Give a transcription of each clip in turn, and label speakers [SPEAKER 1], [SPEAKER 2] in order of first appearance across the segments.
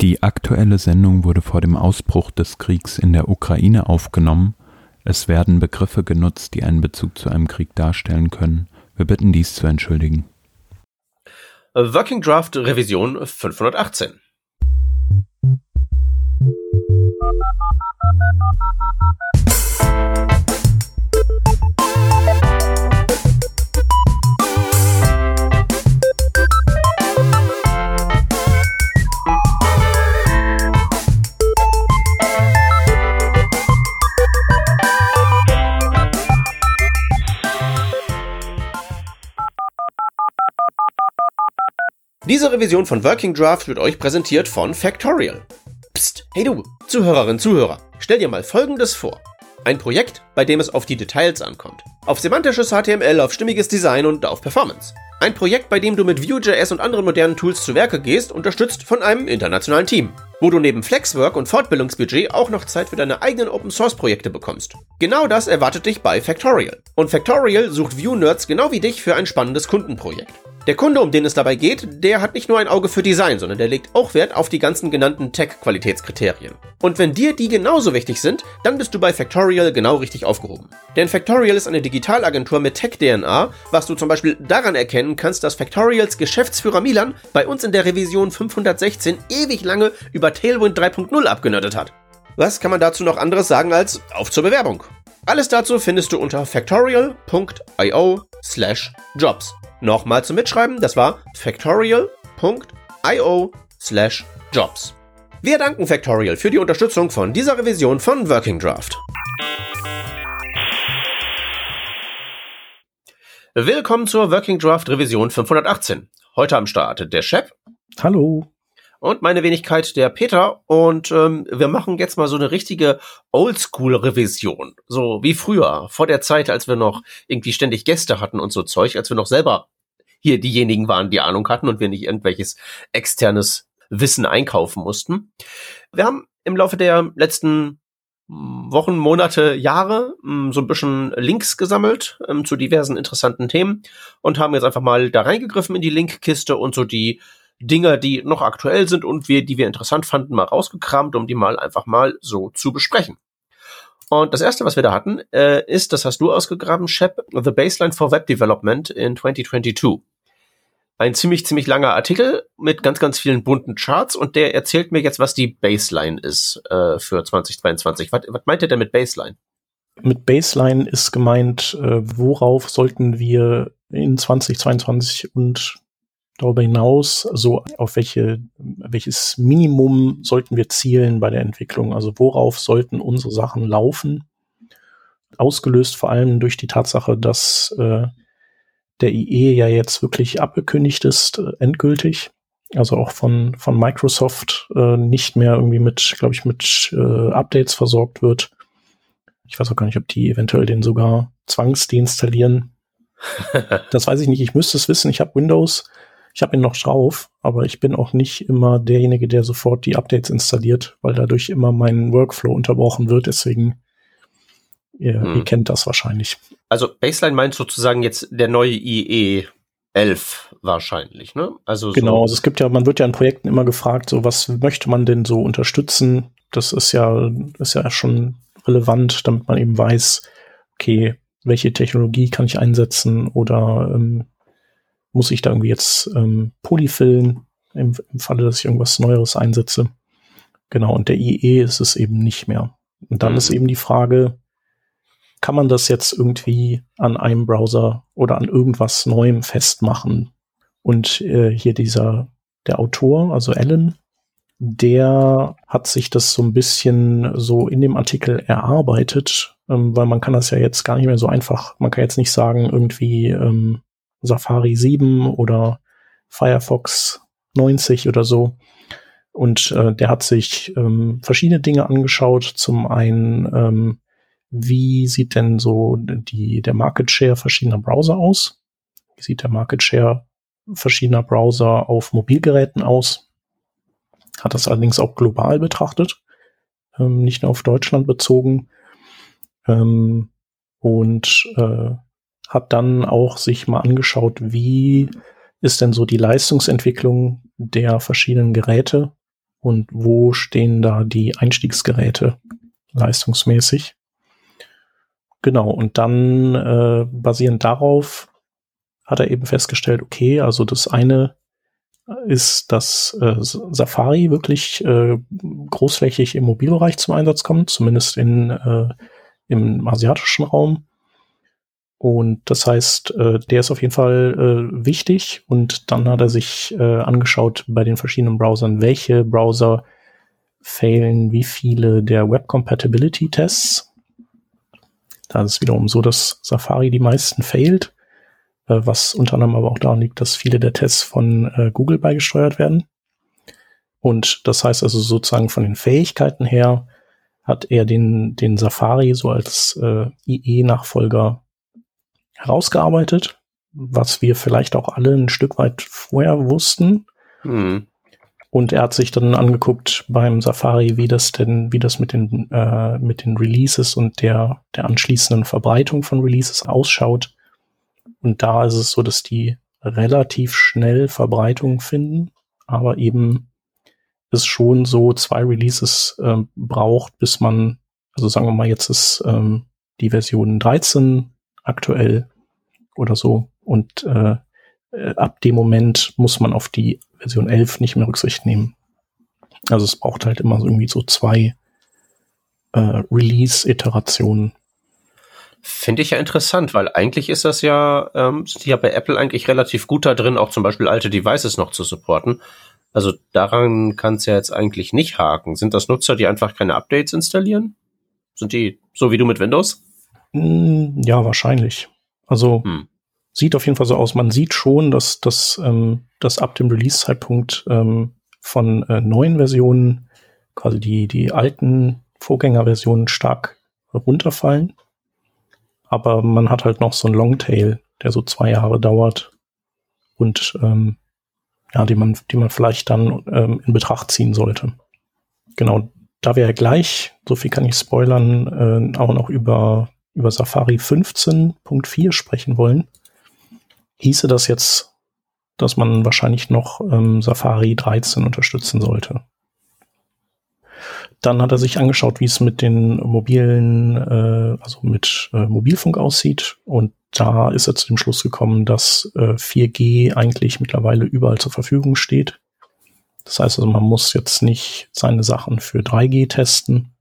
[SPEAKER 1] Die aktuelle Sendung wurde vor dem Ausbruch des Kriegs in der Ukraine aufgenommen. Es werden Begriffe genutzt, die einen Bezug zu einem Krieg darstellen können. Wir bitten dies zu entschuldigen.
[SPEAKER 2] Working Draft Revision 518. Diese Revision von Working Draft wird euch präsentiert von Factorial. Psst, hey du, Zuhörerin, Zuhörer, stell dir mal Folgendes vor. Ein Projekt, bei dem es auf die Details ankommt. Auf semantisches HTML, auf stimmiges Design und auf Performance. Ein Projekt, bei dem du mit Vue.js und anderen modernen Tools zu Werke gehst, unterstützt von einem internationalen Team. Wo du neben Flexwork und Fortbildungsbudget auch noch Zeit für deine eigenen Open Source Projekte bekommst. Genau das erwartet dich bei Factorial. Und Factorial sucht Vue-Nerds genau wie dich für ein spannendes Kundenprojekt. Der Kunde, um den es dabei geht, der hat nicht nur ein Auge für Design, sondern der legt auch Wert auf die ganzen genannten Tech-Qualitätskriterien. Und wenn dir die genauso wichtig sind, dann bist du bei Factorial genau richtig aufgehoben. Denn Factorial ist eine Digitalagentur mit Tech-DNA, was du zum Beispiel daran erkennen kannst, dass Factorials Geschäftsführer Milan bei uns in der Revision 516 ewig lange über Tailwind 3.0 abgenördet hat. Was kann man dazu noch anderes sagen als auf zur Bewerbung? Alles dazu findest du unter factorial.io slash jobs. Nochmal zum Mitschreiben, das war factorial.io slash jobs. Wir danken Factorial für die Unterstützung von dieser Revision von Working Draft. Willkommen zur Working Draft Revision 518. Heute am Start der Shep.
[SPEAKER 3] Hallo.
[SPEAKER 2] Und meine Wenigkeit der Peter. Und ähm, wir machen jetzt mal so eine richtige Oldschool-Revision. So wie früher, vor der Zeit, als wir noch irgendwie ständig Gäste hatten und so Zeug, als wir noch selber hier diejenigen waren, die Ahnung hatten und wir nicht irgendwelches externes Wissen einkaufen mussten. Wir haben im Laufe der letzten Wochen, Monate, Jahre hm, so ein bisschen Links gesammelt ähm, zu diversen interessanten Themen und haben jetzt einfach mal da reingegriffen in die Linkkiste und so die Dinger, die noch aktuell sind und wir, die wir interessant fanden, mal rausgekramt, um die mal einfach mal so zu besprechen. Und das erste, was wir da hatten, äh, ist, das hast du ausgegraben, Shep, The Baseline for Web Development in 2022. Ein ziemlich, ziemlich langer Artikel mit ganz, ganz vielen bunten Charts und der erzählt mir jetzt, was die Baseline ist äh, für 2022. Was, was meint er denn mit Baseline?
[SPEAKER 3] Mit Baseline ist gemeint, äh, worauf sollten wir in 2022 und darüber hinaus, so auf welche, welches Minimum sollten wir zielen bei der Entwicklung? Also worauf sollten unsere Sachen laufen? Ausgelöst vor allem durch die Tatsache, dass äh, der IE ja jetzt wirklich abgekündigt ist, äh, endgültig. Also auch von, von Microsoft äh, nicht mehr irgendwie mit, glaube ich, mit äh, Updates versorgt wird. Ich weiß auch gar nicht, ob die eventuell den sogar zwangsdeinstallieren. das weiß ich nicht. Ich müsste es wissen. Ich habe Windows. Ich habe ihn noch drauf, aber ich bin auch nicht immer derjenige, der sofort die Updates installiert, weil dadurch immer mein Workflow unterbrochen wird. Deswegen, ihr, hm. ihr kennt das wahrscheinlich.
[SPEAKER 2] Also Baseline meint sozusagen jetzt der neue IE 11 wahrscheinlich, ne?
[SPEAKER 3] Also genau, so also es gibt ja, man wird ja in Projekten immer gefragt, so was möchte man denn so unterstützen? Das ist ja, ist ja schon relevant, damit man eben weiß, okay, welche Technologie kann ich einsetzen oder ähm, muss ich da irgendwie jetzt ähm, Polyfillen im, im Falle, dass ich irgendwas Neueres einsetze. Genau, und der IE ist es eben nicht mehr. Und dann mhm. ist eben die Frage, kann man das jetzt irgendwie an einem Browser oder an irgendwas Neuem festmachen? Und äh, hier dieser, der Autor, also Alan, der hat sich das so ein bisschen so in dem Artikel erarbeitet, ähm, weil man kann das ja jetzt gar nicht mehr so einfach, man kann jetzt nicht sagen, irgendwie ähm, Safari 7 oder Firefox 90 oder so. Und äh, der hat sich ähm, verschiedene Dinge angeschaut. Zum einen, ähm, wie sieht denn so die, der Market Share verschiedener Browser aus? Wie sieht der Market Share verschiedener Browser auf Mobilgeräten aus? Hat das allerdings auch global betrachtet, ähm, nicht nur auf Deutschland bezogen. Ähm, und äh, hat dann auch sich mal angeschaut, wie ist denn so die Leistungsentwicklung der verschiedenen Geräte und wo stehen da die Einstiegsgeräte leistungsmäßig. Genau, und dann äh, basierend darauf hat er eben festgestellt, okay, also das eine ist, dass äh, Safari wirklich äh, großflächig im Mobilbereich zum Einsatz kommt, zumindest in, äh, im asiatischen Raum. Und das heißt, äh, der ist auf jeden Fall äh, wichtig. Und dann hat er sich äh, angeschaut bei den verschiedenen Browsern, welche Browser failen wie viele der Web Compatibility Tests. Da ist es wiederum so, dass Safari die meisten failt, äh, was unter anderem aber auch daran liegt, dass viele der Tests von äh, Google beigesteuert werden. Und das heißt also sozusagen von den Fähigkeiten her hat er den, den Safari so als äh, IE-Nachfolger herausgearbeitet, was wir vielleicht auch alle ein Stück weit vorher wussten. Mhm. Und er hat sich dann angeguckt beim Safari, wie das denn, wie das mit den, äh, mit den Releases und der, der anschließenden Verbreitung von Releases ausschaut. Und da ist es so, dass die relativ schnell Verbreitung finden, aber eben es schon so zwei Releases äh, braucht, bis man, also sagen wir mal, jetzt ist ähm, die Version 13 aktuell oder so. Und äh, äh, ab dem Moment muss man auf die Version 11 nicht mehr Rücksicht nehmen. Also es braucht halt immer so irgendwie so zwei äh, Release-Iterationen.
[SPEAKER 2] Finde ich ja interessant, weil eigentlich ist das ja, ähm, sind ja bei Apple eigentlich relativ gut da drin, auch zum Beispiel alte Devices noch zu supporten. Also daran kann es ja jetzt eigentlich nicht haken. Sind das Nutzer, die einfach keine Updates installieren? Sind die so wie du mit Windows?
[SPEAKER 3] Hm, ja, wahrscheinlich. Also hm. sieht auf jeden Fall so aus. Man sieht schon, dass, dass, ähm, dass ab dem Release-Zeitpunkt ähm, von äh, neuen Versionen quasi die, die alten Vorgängerversionen stark runterfallen. Aber man hat halt noch so einen Longtail, der so zwei Jahre dauert und ähm, ja, die man, die man vielleicht dann ähm, in Betracht ziehen sollte. Genau, da wir ja gleich, so viel kann ich spoilern, äh, auch noch über über Safari 15.4 sprechen wollen, hieße das jetzt, dass man wahrscheinlich noch ähm, Safari 13 unterstützen sollte. Dann hat er sich angeschaut, wie es mit den mobilen, äh, also mit äh, Mobilfunk aussieht. Und da ist er zu dem Schluss gekommen, dass äh, 4G eigentlich mittlerweile überall zur Verfügung steht. Das heißt also, man muss jetzt nicht seine Sachen für 3G testen.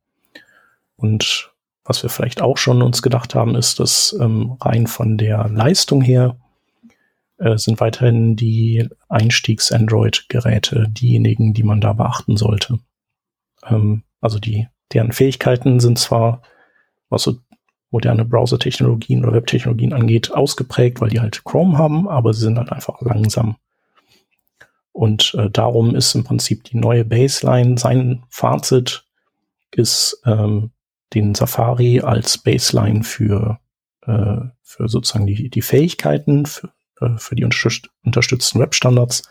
[SPEAKER 3] Und was wir vielleicht auch schon uns gedacht haben, ist, dass ähm, rein von der Leistung her äh, sind weiterhin die Einstiegs-Android-Geräte diejenigen, die man da beachten sollte. Ähm, also die, deren Fähigkeiten sind zwar, was so moderne Browser-Technologien oder Web-Technologien angeht, ausgeprägt, weil die halt Chrome haben, aber sie sind halt einfach langsam. Und äh, darum ist im Prinzip die neue Baseline, sein Fazit ist, ähm, den Safari als Baseline für, äh, für sozusagen die, die Fähigkeiten, für, äh, für die unterstützten Webstandards,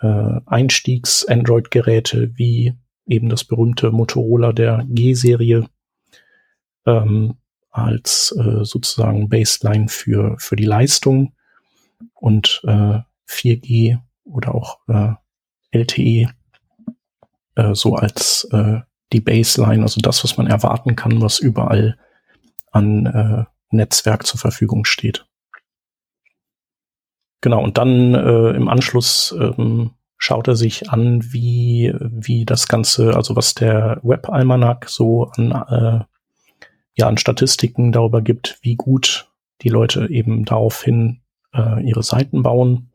[SPEAKER 3] äh, Einstiegs-Android-Geräte wie eben das berühmte Motorola der G-Serie ähm, als äh, sozusagen Baseline für, für die Leistung und äh, 4G oder auch äh, LTE äh, so als äh, die Baseline, also das, was man erwarten kann, was überall an äh, Netzwerk zur Verfügung steht. Genau, und dann äh, im Anschluss ähm, schaut er sich an, wie, wie das Ganze, also was der Web-Almanac so an, äh, ja, an Statistiken darüber gibt, wie gut die Leute eben daraufhin äh, ihre Seiten bauen.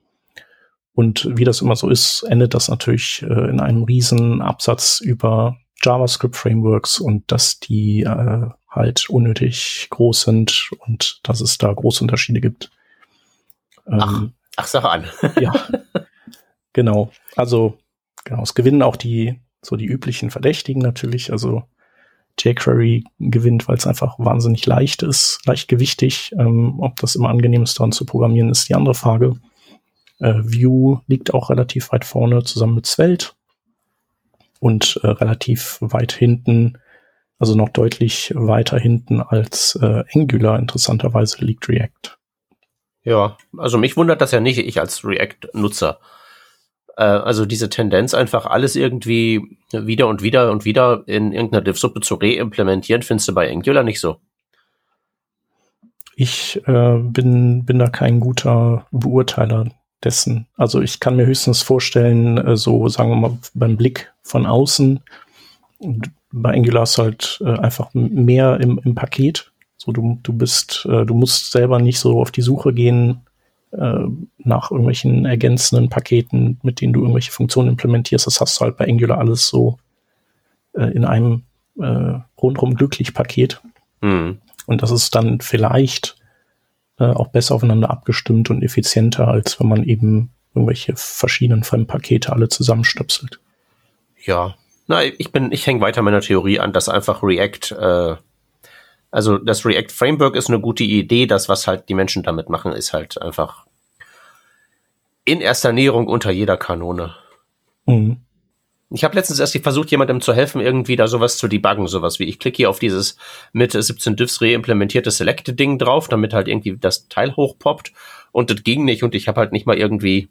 [SPEAKER 3] Und wie das immer so ist, endet das natürlich äh, in einem riesen Absatz über JavaScript-Frameworks und dass die äh, halt unnötig groß sind und dass es da große Unterschiede gibt.
[SPEAKER 2] Ähm, ach, ach, sag an.
[SPEAKER 3] ja, genau. Also, genau, es gewinnen auch die, so die üblichen Verdächtigen natürlich. Also jQuery gewinnt, weil es einfach wahnsinnig leicht ist, leichtgewichtig. Ähm, ob das immer angenehm ist, daran zu programmieren, ist die andere Frage. Äh, Vue liegt auch relativ weit vorne zusammen mit Svelte und äh, relativ weit hinten, also noch deutlich weiter hinten als äh, Angular interessanterweise liegt React.
[SPEAKER 2] Ja, also mich wundert das ja nicht, ich als React-Nutzer. Äh, also diese Tendenz, einfach alles irgendwie wieder und wieder und wieder in irgendeiner Div-Suppe zu reimplementieren, findest du bei Angular nicht so?
[SPEAKER 3] Ich äh, bin, bin da kein guter Beurteiler dessen. Also ich kann mir höchstens vorstellen, äh, so sagen wir mal beim Blick von außen, bei Angular ist halt äh, einfach mehr im, im Paket. So du, du bist, äh, du musst selber nicht so auf die Suche gehen nach irgendwelchen ergänzenden Paketen, mit denen du irgendwelche Funktionen implementierst. Das hast du halt bei Angular alles so in einem rundrum glücklich Paket. Mhm. Und das ist dann vielleicht äh, auch besser aufeinander abgestimmt und effizienter, als wenn man eben irgendwelche verschiedenen Fremdpakete alle zusammenstöpselt.
[SPEAKER 2] Ja, na, ich bin, ich hänge weiter meiner Theorie an, dass einfach React, äh, also das React Framework ist eine gute Idee. Das, was halt die Menschen damit machen, ist halt einfach in erster Näherung unter jeder Kanone. Mhm. Ich habe letztens erst versucht, jemandem zu helfen, irgendwie da sowas zu debuggen, sowas wie ich klicke hier auf dieses mit 17 Diffs reimplementierte Select-Ding drauf, damit halt irgendwie das Teil hochpoppt und das ging nicht und ich habe halt nicht mal irgendwie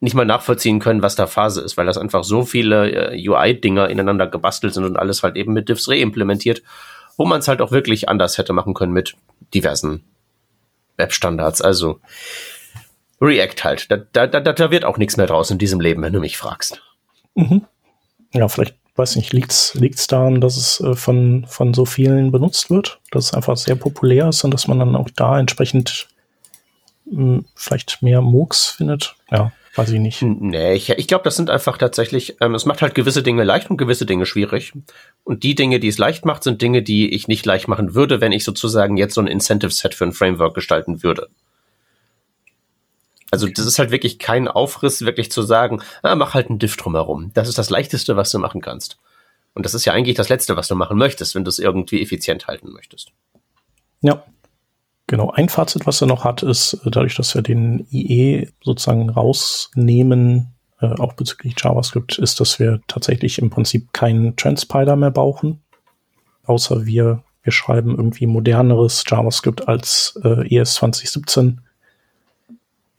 [SPEAKER 2] nicht mal nachvollziehen können, was da Phase ist, weil das einfach so viele äh, UI-Dinger ineinander gebastelt sind und alles halt eben mit Diffs reimplementiert, wo man es halt auch wirklich anders hätte machen können mit diversen Webstandards. Also React halt. Da, da, da, da wird auch nichts mehr draus in diesem Leben, wenn du mich fragst.
[SPEAKER 3] Mhm. Ja, vielleicht, weiß nicht, liegt's liegt's daran, dass es äh, von, von so vielen benutzt wird, dass es einfach sehr populär ist und dass man dann auch da entsprechend mh, hm, vielleicht mehr MOOCs findet? Ja, weiß ich nicht.
[SPEAKER 2] Nee, ich, ich glaube, das sind einfach tatsächlich, ähm, es macht halt gewisse Dinge leicht und gewisse Dinge schwierig. Und die Dinge, die es leicht macht, sind Dinge, die ich nicht leicht machen würde, wenn ich sozusagen jetzt so ein Incentive-Set für ein Framework gestalten würde. Also das ist halt wirklich kein Aufriss, wirklich zu sagen, ah, mach halt einen Diff drumherum. Das ist das Leichteste, was du machen kannst. Und das ist ja eigentlich das Letzte, was du machen möchtest, wenn du es irgendwie effizient halten möchtest.
[SPEAKER 3] Ja. Genau, ein Fazit, was er noch hat, ist, äh, dadurch, dass wir den IE sozusagen rausnehmen, äh, auch bezüglich JavaScript, ist, dass wir tatsächlich im Prinzip keinen Transpiler mehr brauchen. Außer wir, wir schreiben irgendwie moderneres JavaScript als äh, ES 2017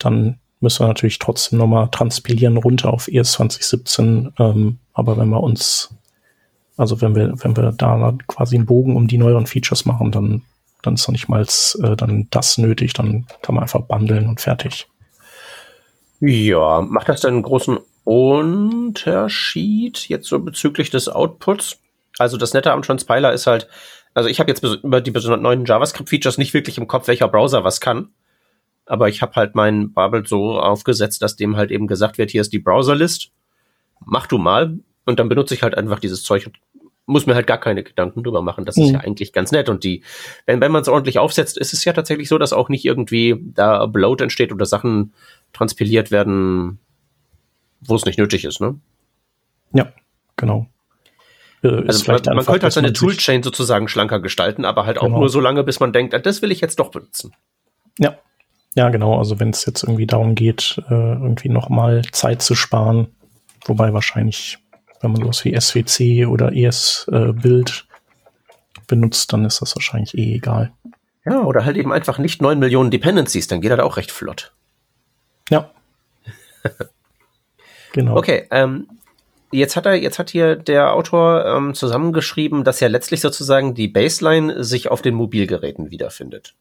[SPEAKER 3] dann müssen wir natürlich trotzdem nochmal transpilieren runter auf ES 2017. Ähm, aber wenn wir uns, also wenn wir, wenn wir da quasi einen Bogen um die neueren Features machen, dann, dann ist noch nicht mal äh, dann das nötig, dann kann man einfach bundeln und fertig.
[SPEAKER 2] Ja, macht das denn einen großen Unterschied jetzt so bezüglich des Outputs? Also das Nette am Transpiler ist halt, also ich habe jetzt über die neuen JavaScript-Features nicht wirklich im Kopf, welcher Browser was kann aber ich habe halt meinen Bubble so aufgesetzt, dass dem halt eben gesagt wird, hier ist die Browserlist, mach du mal und dann benutze ich halt einfach dieses Zeug und muss mir halt gar keine Gedanken drüber machen. Das mhm. ist ja eigentlich ganz nett. Und die, wenn, wenn man es ordentlich aufsetzt, ist es ja tatsächlich so, dass auch nicht irgendwie da Bloat entsteht oder Sachen transpiliert werden, wo es nicht nötig ist, ne?
[SPEAKER 3] Ja, genau.
[SPEAKER 2] Äh, also man, man könnte halt seine Toolchain sozusagen schlanker gestalten, aber halt genau. auch nur so lange, bis man denkt, ah, das will ich jetzt doch benutzen.
[SPEAKER 3] Ja, ja, genau. Also wenn es jetzt irgendwie darum geht, äh, irgendwie nochmal Zeit zu sparen, wobei wahrscheinlich, wenn man sowas wie SWC oder ES-Bild äh, benutzt, dann ist das wahrscheinlich eh egal.
[SPEAKER 2] Ja, oder halt eben einfach nicht neun Millionen Dependencies, dann geht das auch recht flott.
[SPEAKER 3] Ja.
[SPEAKER 2] genau. Okay, ähm, jetzt hat er, jetzt hat hier der Autor ähm, zusammengeschrieben, dass ja letztlich sozusagen die Baseline sich auf den Mobilgeräten wiederfindet.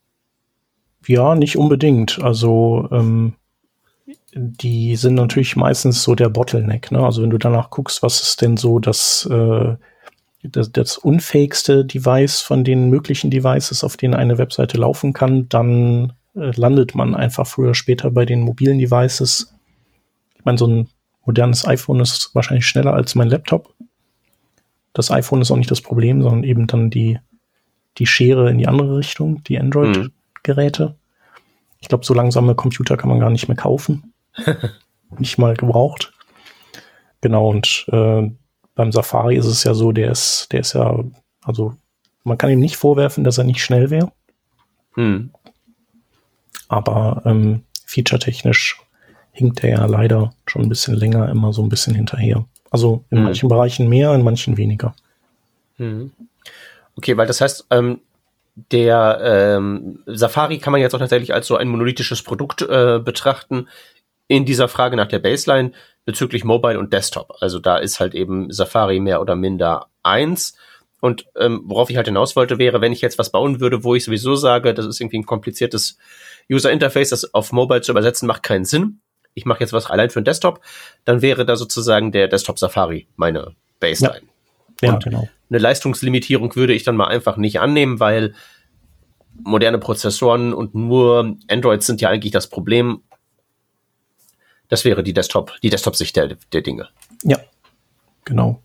[SPEAKER 3] Ja, nicht unbedingt. Also ähm, die sind natürlich meistens so der Bottleneck. Ne? Also wenn du danach guckst, was ist denn so das, äh, das, das unfähigste Device von den möglichen Devices, auf denen eine Webseite laufen kann, dann äh, landet man einfach früher oder später bei den mobilen Devices. Ich meine, so ein modernes iPhone ist wahrscheinlich schneller als mein Laptop. Das iPhone ist auch nicht das Problem, sondern eben dann die, die Schere in die andere Richtung, die Android. Mhm. Geräte. Ich glaube, so langsame Computer kann man gar nicht mehr kaufen. nicht mal gebraucht. Genau, und äh, beim Safari ist es ja so, der ist, der ist ja, also man kann ihm nicht vorwerfen, dass er nicht schnell wäre. Hm. Aber ähm, featuretechnisch hinkt er ja leider schon ein bisschen länger immer so ein bisschen hinterher. Also in hm. manchen Bereichen mehr, in manchen weniger.
[SPEAKER 2] Hm. Okay, weil das heißt, ähm, der ähm, Safari kann man jetzt auch tatsächlich als so ein monolithisches Produkt äh, betrachten. in dieser Frage nach der Baseline bezüglich Mobile und Desktop. Also da ist halt eben Safari mehr oder minder eins. Und ähm, worauf ich halt hinaus wollte, wäre, wenn ich jetzt was bauen würde, wo ich sowieso sage, das ist irgendwie ein kompliziertes User Interface, das auf Mobile zu übersetzen, macht keinen Sinn. Ich mache jetzt was allein für den Desktop, dann wäre da sozusagen der Desktop Safari meine Baseline. Ja, ja genau. Eine Leistungslimitierung würde ich dann mal einfach nicht annehmen, weil moderne Prozessoren und nur Android sind ja eigentlich das Problem. Das wäre die Desktop, die Desktop-Sicht der, der Dinge.
[SPEAKER 3] Ja, genau.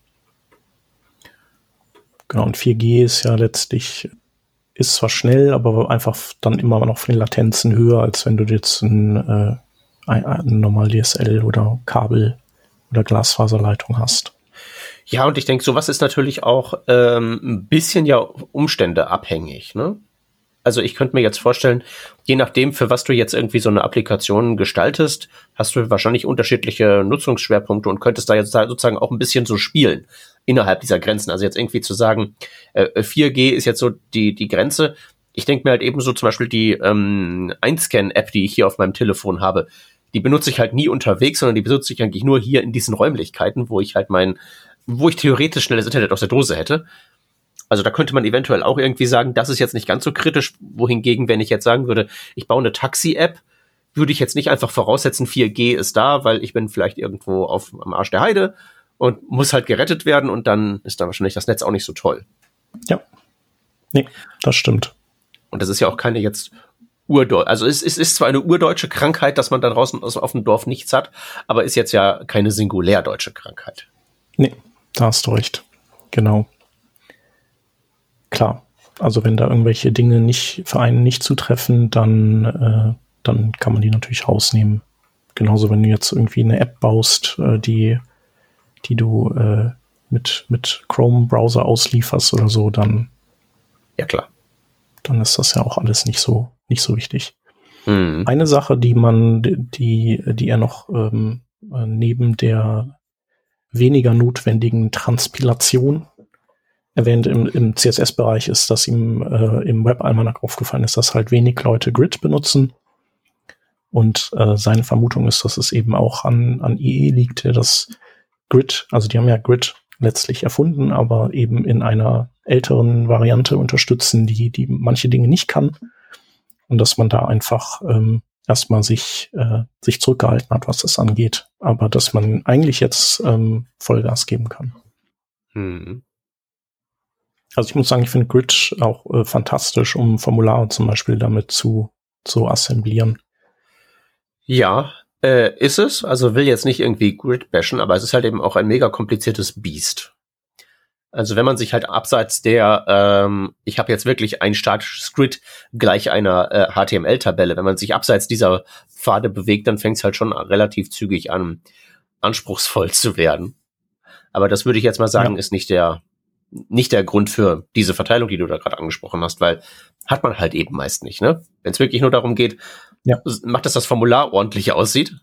[SPEAKER 3] Genau, und 4G ist ja letztlich, ist zwar schnell, aber einfach dann immer noch von den Latenzen höher, als wenn du jetzt ein, äh, ein, ein normal DSL oder Kabel oder Glasfaserleitung hast.
[SPEAKER 2] Ja, und ich denke, sowas ist natürlich auch ähm, ein bisschen ja Umstände abhängig. Ne? Also ich könnte mir jetzt vorstellen, je nachdem, für was du jetzt irgendwie so eine Applikation gestaltest, hast du wahrscheinlich unterschiedliche Nutzungsschwerpunkte und könntest da jetzt sozusagen auch ein bisschen so spielen innerhalb dieser Grenzen. Also jetzt irgendwie zu sagen, äh, 4G ist jetzt so die, die Grenze. Ich denke mir halt eben so zum Beispiel die ähm, Einscan-App, die ich hier auf meinem Telefon habe, die benutze ich halt nie unterwegs, sondern die benutze ich eigentlich nur hier in diesen Räumlichkeiten, wo ich halt mein, wo ich theoretisch schnelles Internet aus der Dose hätte. Also da könnte man eventuell auch irgendwie sagen, das ist jetzt nicht ganz so kritisch, wohingegen, wenn ich jetzt sagen würde, ich baue eine Taxi-App, würde ich jetzt nicht einfach voraussetzen, 4G ist da, weil ich bin vielleicht irgendwo auf, am Arsch der Heide und muss halt gerettet werden und dann ist da wahrscheinlich das Netz auch nicht so toll.
[SPEAKER 3] Ja. Nee, das stimmt.
[SPEAKER 2] Und das ist ja auch keine jetzt Urdeutsche, also es, es ist zwar eine urdeutsche Krankheit, dass man da draußen auf dem Dorf nichts hat, aber ist jetzt ja keine singulär deutsche Krankheit.
[SPEAKER 3] Nee, da hast du recht. Genau klar, also wenn da irgendwelche Dinge nicht für einen nicht zutreffen, dann, äh, dann kann man die natürlich rausnehmen. Genauso, wenn du jetzt irgendwie eine App baust, äh, die, die du äh, mit, mit Chrome-Browser auslieferst oder so, dann.
[SPEAKER 2] Ja, klar.
[SPEAKER 3] Dann ist das ja auch alles nicht so, nicht so wichtig. Mhm. Eine Sache, die man, die, die er noch ähm, äh, neben der weniger notwendigen Transpilation erwähnt im, im CSS-Bereich ist, dass ihm äh, im Web-Almanac aufgefallen ist, dass halt wenig Leute Grid benutzen. Und äh, seine Vermutung ist, dass es eben auch an, an IE liegt, der das Grid, also die haben ja Grid letztlich erfunden, aber eben in einer älteren Variante unterstützen, die, die manche Dinge nicht kann. Und dass man da einfach ähm, erstmal sich, äh, sich zurückgehalten hat, was das angeht. Aber dass man eigentlich jetzt ähm, Vollgas geben kann. Hm. Also ich muss sagen, ich finde Grid auch äh, fantastisch, um Formulare zum Beispiel damit zu, zu assemblieren.
[SPEAKER 2] Ja, äh, ist es. Also will jetzt nicht irgendwie Grid bashen, aber es ist halt eben auch ein mega kompliziertes Biest. Also wenn man sich halt abseits der, ähm, ich habe jetzt wirklich ein statisches Grid gleich einer äh, HTML-Tabelle, wenn man sich abseits dieser Pfade bewegt, dann fängt es halt schon relativ zügig an, anspruchsvoll zu werden. Aber das würde ich jetzt mal sagen, ja. ist nicht der nicht der Grund für diese Verteilung, die du da gerade angesprochen hast, weil hat man halt eben meist nicht, ne? Wenn es wirklich nur darum geht, ja. macht, dass das Formular ordentlich aussieht,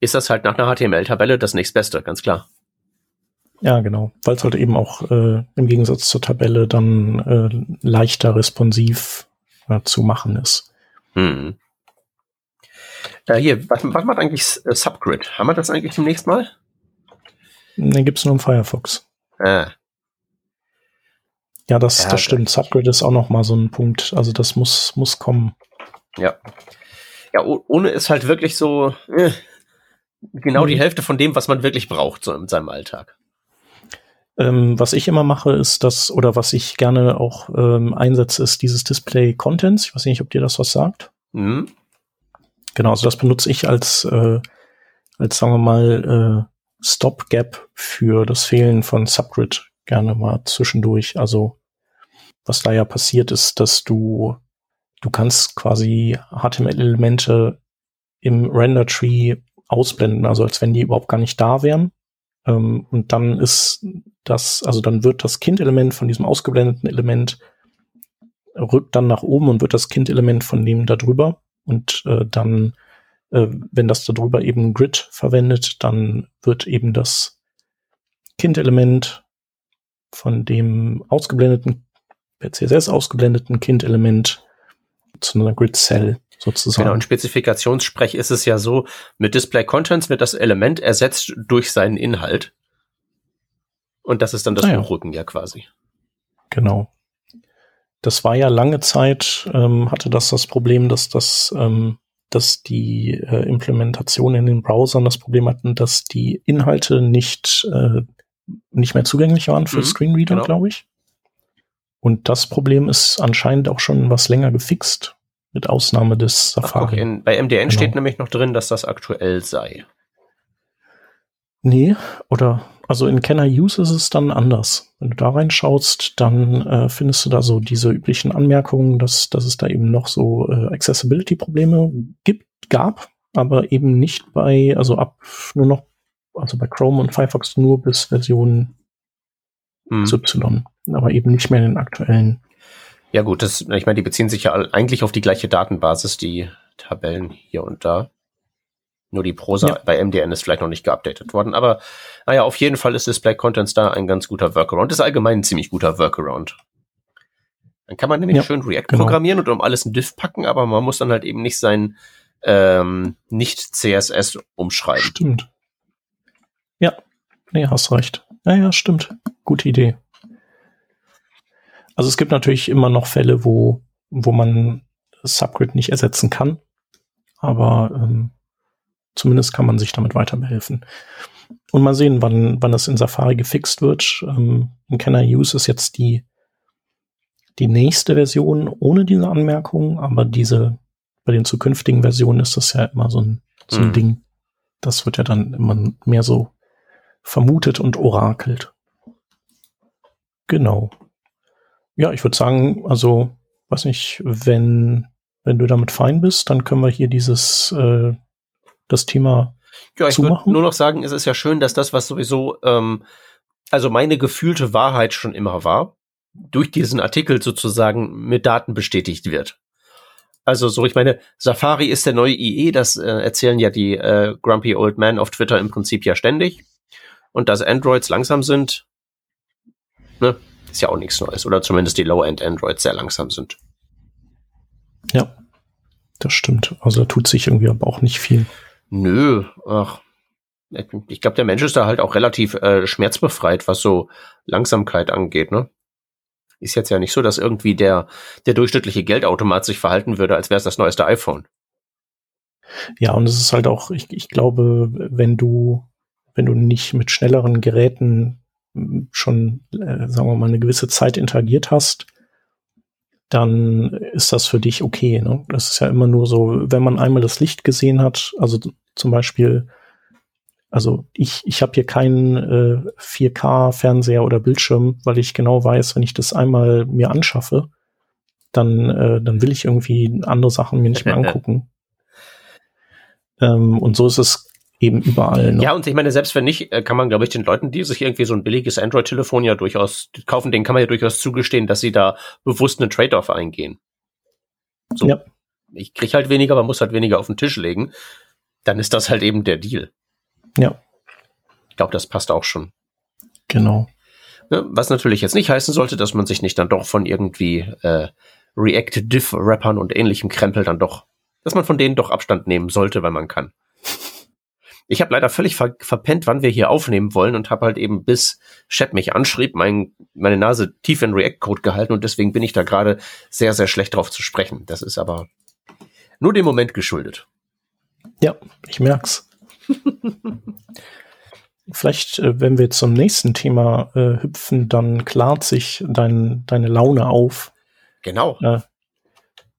[SPEAKER 2] ist das halt nach einer HTML-Tabelle das nächstbeste, ganz klar.
[SPEAKER 3] Ja, genau, weil es halt eben auch äh, im Gegensatz zur Tabelle dann äh, leichter responsiv äh, zu machen ist. Hm.
[SPEAKER 2] Hier, was, was macht eigentlich äh, Subgrid? Haben wir das eigentlich demnächst mal?
[SPEAKER 3] Den gibt's nur im Firefox. Ah. Ja, das, ja, das stimmt. Subgrid ist auch noch mal so ein Punkt. Also das muss, muss kommen.
[SPEAKER 2] Ja. Ja, ohne ist halt wirklich so äh, genau mhm. die Hälfte von dem, was man wirklich braucht, so in seinem Alltag.
[SPEAKER 3] Ähm, was ich immer mache, ist das, oder was ich gerne auch ähm, einsetze, ist dieses Display Contents. Ich weiß nicht, ob dir das was sagt. Mhm. Genau, also das benutze ich als, äh, als sagen wir mal, äh, Stopgap für das Fehlen von Subgrid gerne mal zwischendurch. Also was da ja passiert ist, dass du, du kannst quasi HTML-Elemente im Render-Tree ausblenden, also als wenn die überhaupt gar nicht da wären. Ähm, und dann ist das, also dann wird das Kind-Element von diesem ausgeblendeten Element rückt dann nach oben und wird das Kind-Element von dem da drüber. Und äh, dann, äh, wenn das da drüber eben Grid verwendet, dann wird eben das Kind-Element von dem ausgeblendeten, per CSS ausgeblendeten Kind-Element zu einer Grid-Cell. sozusagen.
[SPEAKER 2] Genau, in Spezifikationssprech ist es ja so, mit Display Contents wird das Element ersetzt durch seinen Inhalt. Und das ist dann das ah, ja. Hochrücken ja quasi.
[SPEAKER 3] Genau. Das war ja lange Zeit, ähm, hatte das das Problem, dass das, ähm, dass die äh, Implementation in den Browsern das Problem hatten, dass die Inhalte nicht, äh, nicht mehr zugänglich waren für mhm, Screenreader, genau. glaube ich. Und das Problem ist anscheinend auch schon was länger gefixt, mit Ausnahme des Safari. Ach,
[SPEAKER 2] okay. in, bei MDN genau. steht nämlich noch drin, dass das aktuell sei.
[SPEAKER 3] Nee, oder also in Can I Use ist es dann anders. Wenn du da reinschaust, dann äh, findest du da so diese üblichen Anmerkungen, dass, dass es da eben noch so äh, Accessibility-Probleme gibt, gab, aber eben nicht bei, also ab nur noch, also bei Chrome und Firefox nur bis Version hm. Y, aber eben nicht mehr in den aktuellen.
[SPEAKER 2] Ja gut, das, ich meine, die beziehen sich ja eigentlich auf die gleiche Datenbasis, die Tabellen hier und da. Nur die Prosa ja. bei MDN ist vielleicht noch nicht geupdatet worden. Aber naja, auf jeden Fall ist Display Contents da ein ganz guter Workaround. Ist allgemein ein ziemlich guter Workaround. Dann kann man nämlich ja, schön React genau. programmieren und um alles ein Diff packen, aber man muss dann halt eben nicht sein ähm, nicht CSS umschreiben.
[SPEAKER 3] Stimmt. Ja, nee, hast recht. Ja, ja, stimmt. Gute Idee. Also es gibt natürlich immer noch Fälle, wo, wo man Subgrid nicht ersetzen kann. Aber ähm, zumindest kann man sich damit weiter behelfen. Und mal sehen, wann, wann das in Safari gefixt wird. Ähm, in Can I Use ist jetzt die, die nächste Version ohne diese Anmerkung, aber diese, bei den zukünftigen Versionen ist das ja immer so ein, so ein mhm. Ding. Das wird ja dann immer mehr so vermutet und orakelt. Genau. Ja, ich würde sagen, also, weiß nicht, wenn, wenn du damit fein bist, dann können wir hier dieses äh, das Thema
[SPEAKER 2] ja, ich würde nur noch sagen, es ist ja schön, dass das, was sowieso, ähm, also meine gefühlte Wahrheit schon immer war, durch diesen Artikel sozusagen mit Daten bestätigt wird. Also so, ich meine, Safari ist der neue IE, das äh, erzählen ja die äh, Grumpy Old Men auf Twitter im Prinzip ja ständig. Und dass Androids langsam sind, ne, ist ja auch nichts Neues. Oder zumindest die Low-End Androids sehr langsam sind.
[SPEAKER 3] Ja, das stimmt. Also da tut sich irgendwie aber auch nicht viel.
[SPEAKER 2] Nö, ach. Ich glaube, der Mensch ist da halt auch relativ äh, schmerzbefreit, was so Langsamkeit angeht, ne? Ist jetzt ja nicht so, dass irgendwie der, der durchschnittliche Geldautomat sich verhalten würde, als wäre es das neueste iPhone.
[SPEAKER 3] Ja, und es ist halt auch, ich, ich glaube, wenn du, wenn du nicht mit schnelleren Geräten schon, äh, sagen wir mal, eine gewisse Zeit interagiert hast, dann ist das für dich okay. Ne? Das ist ja immer nur so, wenn man einmal das Licht gesehen hat, also zum Beispiel, also ich, ich habe hier keinen äh, 4K-Fernseher oder Bildschirm, weil ich genau weiß, wenn ich das einmal mir anschaffe, dann, äh, dann will ich irgendwie andere Sachen mir nicht mehr angucken. ähm, und so ist es eben überall.
[SPEAKER 2] Ne? Ja, und ich meine, selbst wenn nicht, äh, kann man, glaube ich, den Leuten, die sich irgendwie so ein billiges Android-Telefon ja durchaus kaufen, denen kann man ja durchaus zugestehen, dass sie da bewusst einen Trade-off eingehen. So. Ja. Ich krieg halt weniger, aber muss halt weniger auf den Tisch legen. Dann ist das halt eben der Deal.
[SPEAKER 3] Ja.
[SPEAKER 2] Ich glaube, das passt auch schon.
[SPEAKER 3] Genau.
[SPEAKER 2] Ne, was natürlich jetzt nicht heißen sollte, dass man sich nicht dann doch von irgendwie äh, React-Diff-Rappern und ähnlichem Krempel dann doch, dass man von denen doch Abstand nehmen sollte, wenn man kann. Ich habe leider völlig ver verpennt, wann wir hier aufnehmen wollen und habe halt eben bis Shep mich anschrieb, mein, meine Nase tief in React-Code gehalten und deswegen bin ich da gerade sehr, sehr schlecht drauf zu sprechen. Das ist aber nur dem Moment geschuldet.
[SPEAKER 3] Ja, ich merk's. Vielleicht, äh, wenn wir zum nächsten Thema äh, hüpfen, dann klart sich dein, deine Laune auf.
[SPEAKER 2] Genau.
[SPEAKER 3] Äh,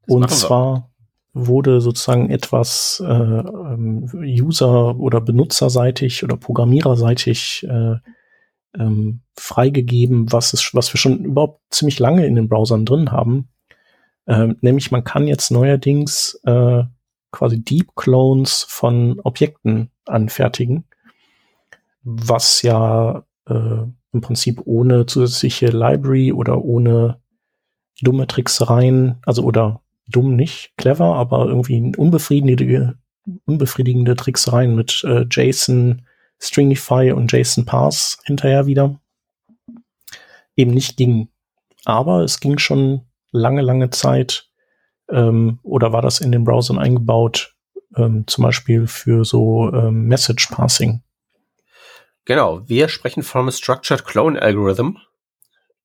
[SPEAKER 3] und zwar wurde sozusagen etwas äh, ähm, user- oder benutzerseitig oder programmiererseitig äh, ähm, freigegeben, was, ist, was wir schon überhaupt ziemlich lange in den Browsern drin haben. Ähm, nämlich man kann jetzt neuerdings äh, quasi Deep Clones von Objekten anfertigen, was ja äh, im Prinzip ohne zusätzliche Library oder ohne dumme Tricksereien, also oder dumm nicht, clever, aber irgendwie unbefriedigende, unbefriedigende Tricksereien mit äh, JSON Stringify und JSON Parse hinterher wieder eben nicht ging. Aber es ging schon lange, lange Zeit Ähm, oder war das in den Browsern eingebaut, ähm, zum Beispiel für so ähm, Message Passing?
[SPEAKER 2] Genau, wir sprechen vom Structured Clone Algorithm.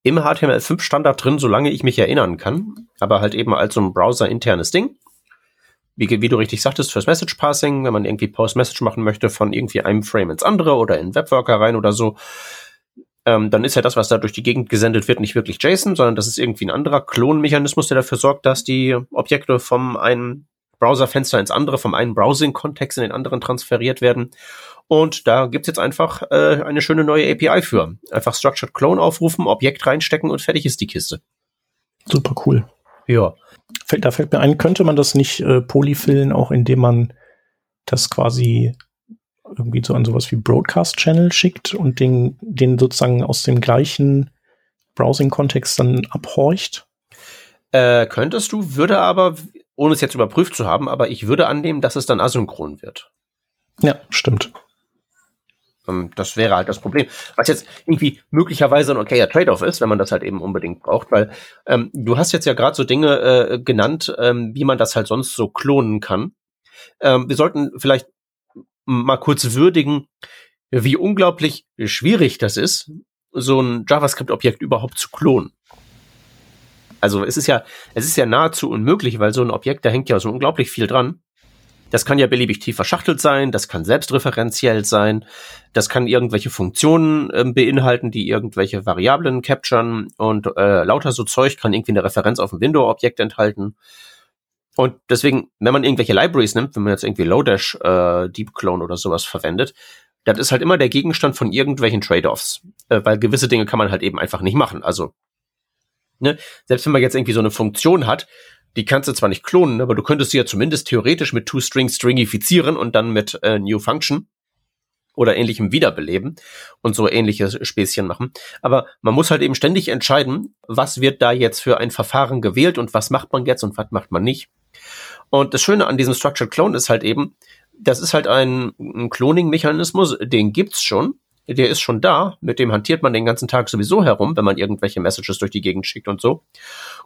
[SPEAKER 2] Im HTML5 Standard drin, solange ich mich erinnern kann, aber halt eben als so ein Browser-internes Ding. Wie, wie, du richtig sagtest, fürs Message Passing, wenn man irgendwie Post-Message machen möchte von irgendwie einem Frame ins andere oder in Webworker rein oder so, ähm, dann ist ja das, was da durch die Gegend gesendet wird, nicht wirklich JSON, sondern das ist irgendwie ein anderer Klonmechanismus, der dafür sorgt, dass die Objekte vom einen Browserfenster ins andere, vom einen Browsing-Kontext in den anderen transferiert werden. Und da gibt's jetzt einfach äh, eine schöne neue API für. Einfach Structured Clone aufrufen, Objekt reinstecken und fertig ist die Kiste.
[SPEAKER 3] Super cool.
[SPEAKER 2] Ja.
[SPEAKER 3] Da fällt mir ein, könnte man das nicht äh, polyfillen, auch indem man das quasi irgendwie so an sowas wie Broadcast Channel schickt und den, den sozusagen aus dem gleichen Browsing-Kontext dann abhorcht?
[SPEAKER 2] Äh, könntest du, würde aber, ohne es jetzt überprüft zu haben, aber ich würde annehmen, dass es dann asynchron wird.
[SPEAKER 3] Ja, stimmt.
[SPEAKER 2] Ähm, das wäre halt das Problem. Was jetzt irgendwie möglicherweise ein okayer Trade-off ist, wenn man das halt eben unbedingt braucht, weil ähm, du hast jetzt ja gerade so Dinge äh, genannt, ähm, wie man das halt sonst so klonen kann. Ähm, wir sollten vielleicht mal kurz würdigen, wie unglaublich schwierig das ist, so ein JavaScript-Objekt überhaupt zu klonen. Also es ist ja, es ist ja nahezu unmöglich, weil so ein Objekt, da hängt ja so unglaublich viel dran. Das kann ja beliebig tief verschachtelt sein, das kann selbstreferenziell sein, das kann irgendwelche Funktionen äh, beinhalten, die irgendwelche Variablen capturen und äh, lauter so Zeug kann irgendwie eine Referenz auf ein Window-Objekt enthalten. Und deswegen, wenn man irgendwelche Libraries nimmt, wenn man jetzt irgendwie Lodash, äh, Deep Clone oder sowas verwendet, das ist halt immer der Gegenstand von irgendwelchen Trade-offs, äh, weil gewisse Dinge kann man halt eben einfach nicht machen. Also, ne, selbst wenn man jetzt irgendwie so eine Funktion hat, die kannst du zwar nicht klonen, aber du könntest sie ja zumindest theoretisch mit ToString stringifizieren und dann mit äh, New Function oder ähnlichem wiederbeleben und so ähnliche Späßchen machen. Aber man muss halt eben ständig entscheiden, was wird da jetzt für ein Verfahren gewählt und was macht man jetzt und was macht man nicht. Und das Schöne an diesem Structured Clone ist halt eben, das ist halt ein, ein Cloning-Mechanismus, den gibt's schon der ist schon da, mit dem hantiert man den ganzen Tag sowieso herum, wenn man irgendwelche Messages durch die Gegend schickt und so.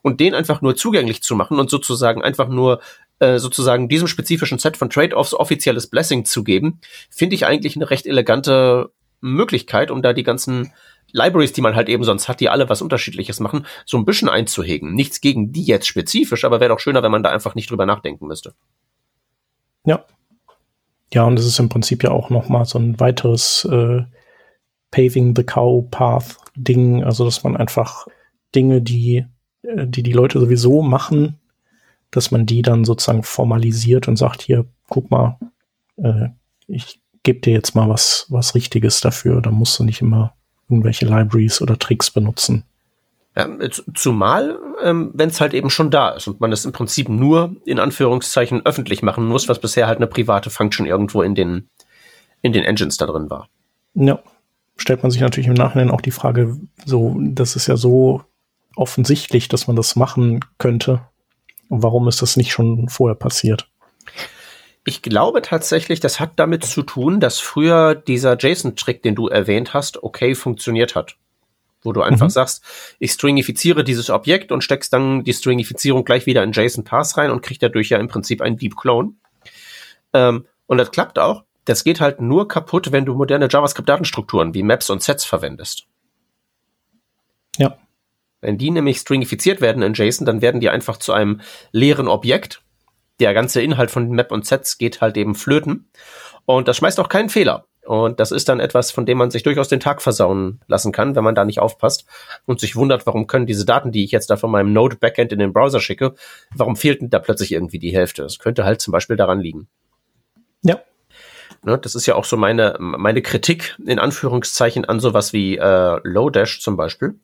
[SPEAKER 2] Und den einfach nur zugänglich zu machen und sozusagen einfach nur äh, sozusagen diesem spezifischen Set von Trade-offs offizielles Blessing zu geben, finde ich eigentlich eine recht elegante Möglichkeit, um da die ganzen Libraries, die man halt eben sonst hat, die alle was Unterschiedliches machen, so ein bisschen einzuhegen. Nichts gegen die jetzt spezifisch, aber wäre doch schöner, wenn man da einfach nicht drüber nachdenken müsste.
[SPEAKER 3] Ja. Ja, und es ist im Prinzip ja auch noch mal so ein weiteres äh, Paving the Cow Path Ding, also dass man einfach Dinge, die, äh, die die Leute sowieso machen, dass man die dann sozusagen formalisiert und sagt, hier, guck mal, äh, ich gebe dir jetzt mal was, was Richtiges dafür, da musst du nicht immer irgendwelche Libraries oder Tricks benutzen.
[SPEAKER 2] Ähm, zumal, ähm, wenn es halt eben schon da ist und man es im Prinzip nur in Anführungszeichen öffentlich machen muss, was bisher halt eine private Function irgendwo in den, in den Engines da drin war.
[SPEAKER 3] Ja, stellt man sich natürlich im Nachhinein auch die Frage, so, das ist ja so offensichtlich, dass man das machen könnte. Warum ist das nicht schon vorher passiert?
[SPEAKER 2] Ich glaube tatsächlich, das hat damit zu tun, dass früher dieser JSON-Trick, den du erwähnt hast, okay funktioniert hat. Wo du einfach mhm. sagst, ich stringifiziere dieses Objekt und steckst dann die Stringifizierung gleich wieder in JSON-Pass rein und kriegt dadurch ja im Prinzip einen Deep Clone. Ähm, und das klappt auch. Das geht halt nur kaputt, wenn du moderne JavaScript-Datenstrukturen wie Maps und Sets verwendest.
[SPEAKER 3] Ja.
[SPEAKER 2] Wenn die nämlich stringifiziert werden in JSON, dann werden die einfach zu einem leeren Objekt. Der ganze Inhalt von Map und Sets geht halt eben flöten. Und das schmeißt auch keinen Fehler. Und das ist dann etwas, von dem man sich durchaus den Tag versauen lassen kann, wenn man da nicht aufpasst und sich wundert, warum können diese Daten, die ich jetzt da von meinem Node-Backend in den Browser schicke, warum fehlt denn da plötzlich irgendwie die Hälfte? Das könnte halt zum Beispiel daran liegen.
[SPEAKER 3] Ja,
[SPEAKER 2] Ne, das ist ja auch so meine, meine Kritik in Anführungszeichen an sowas wie äh, Lodash zum Beispiel.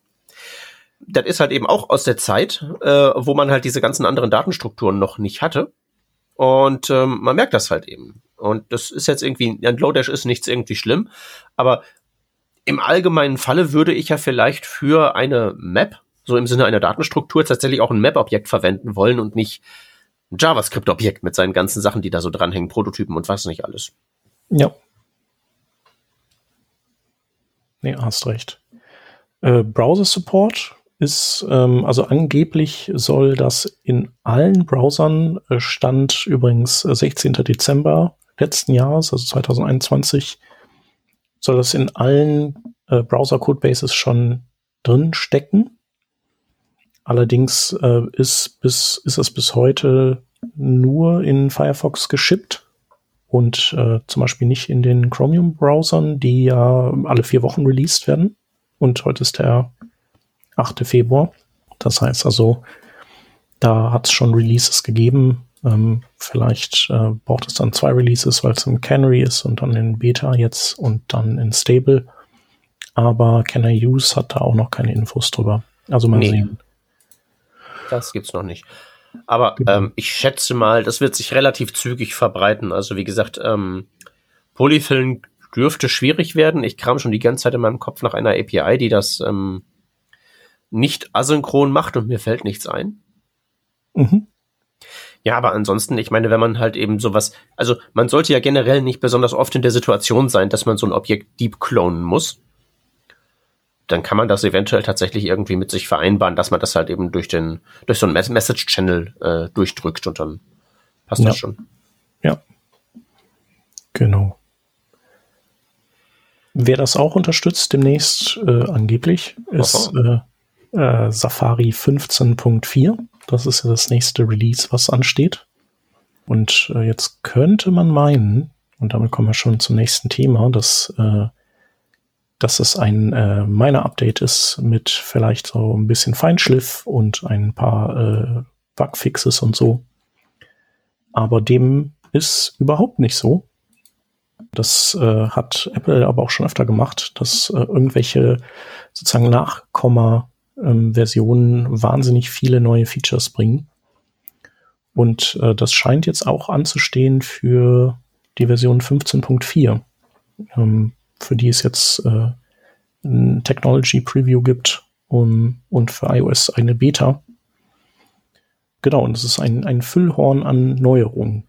[SPEAKER 2] Das ist halt eben auch aus der Zeit, äh, wo man halt diese ganzen anderen Datenstrukturen noch nicht hatte. Und ähm, man merkt das halt eben. Und das ist jetzt irgendwie, ein Lodash ist nichts irgendwie schlimm, aber im allgemeinen Falle würde ich ja vielleicht für eine Map, so im Sinne einer Datenstruktur, tatsächlich auch ein Map-Objekt verwenden wollen und nicht ein JavaScript-Objekt mit seinen ganzen Sachen, die da so dranhängen, Prototypen und was nicht alles.
[SPEAKER 3] Ja. Nee, hast recht. Äh, Browser Support ist, ähm, also angeblich soll das in allen Browsern, äh, Stand übrigens 16. Äh, Dezember letzten Jahres, also 2021, soll das in allen äh, Browser-Codebases schon drin stecken. Allerdings äh, ist, bis, ist es bis heute nur in Firefox geschippt und äh, zum Beispiel nicht in den Chromium-Browsern, die ja alle vier Wochen released werden. Und heute ist der 8. Februar. Das heißt also, da hat es schon Releases gegeben. Ähm, vielleicht äh, braucht es dann zwei Releases, weil es im Canary ist und dann in Beta jetzt und dann in Stable. Aber Can I Use hat da auch noch keine Infos drüber. Also mal nee, sehen.
[SPEAKER 2] Das gibt's noch nicht. Aber genau. ähm, ich schätze mal, das wird sich relativ zügig verbreiten. Also wie gesagt, ähm, Polyfillen dürfte schwierig werden. Ich kram schon die ganze Zeit in meinem Kopf nach einer API, die das ähm, nicht asynchron macht und mir fällt nichts ein. Mhm. Ja, aber ansonsten, ich meine, wenn man halt eben sowas, also man sollte ja generell nicht besonders oft in der Situation sein, dass man so ein Objekt deep klonen muss. Dann kann man das eventuell tatsächlich irgendwie mit sich vereinbaren, dass man das halt eben durch den, durch so einen Message Channel äh, durchdrückt und dann passt ja. das schon.
[SPEAKER 3] Ja. Genau. Wer das auch unterstützt demnächst äh, angeblich, ist äh, äh, Safari 15.4. Das ist ja das nächste Release, was ansteht. Und äh, jetzt könnte man meinen, und damit kommen wir schon zum nächsten Thema, dass, äh, dass es ein äh, Miner-Update ist mit vielleicht so ein bisschen Feinschliff und ein paar äh, Bugfixes und so. Aber dem ist überhaupt nicht so. Das äh, hat Apple aber auch schon öfter gemacht, dass äh, irgendwelche sozusagen Nachkomma ähm, wahnsinnig viele neue Features bringen. Und äh, das scheint jetzt auch anzustehen für die Version 15.4, ähm, für die es jetzt äh, ein Technology Preview gibt um, und für iOS eine Beta. Genau, und es ist ein, ein Füllhorn an Neuerungen.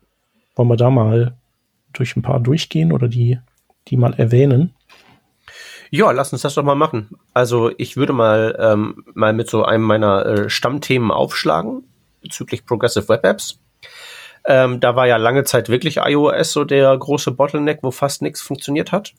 [SPEAKER 3] Wollen wir da mal durch ein paar durchgehen oder die, die mal erwähnen?
[SPEAKER 2] Ja, lass uns das doch mal machen. Also ich würde mal, ähm, mal mit so einem meiner äh, Stammthemen aufschlagen bezüglich Progressive Web Apps. Ähm, da war ja lange Zeit wirklich iOS so der große Bottleneck, wo fast nichts funktioniert hat.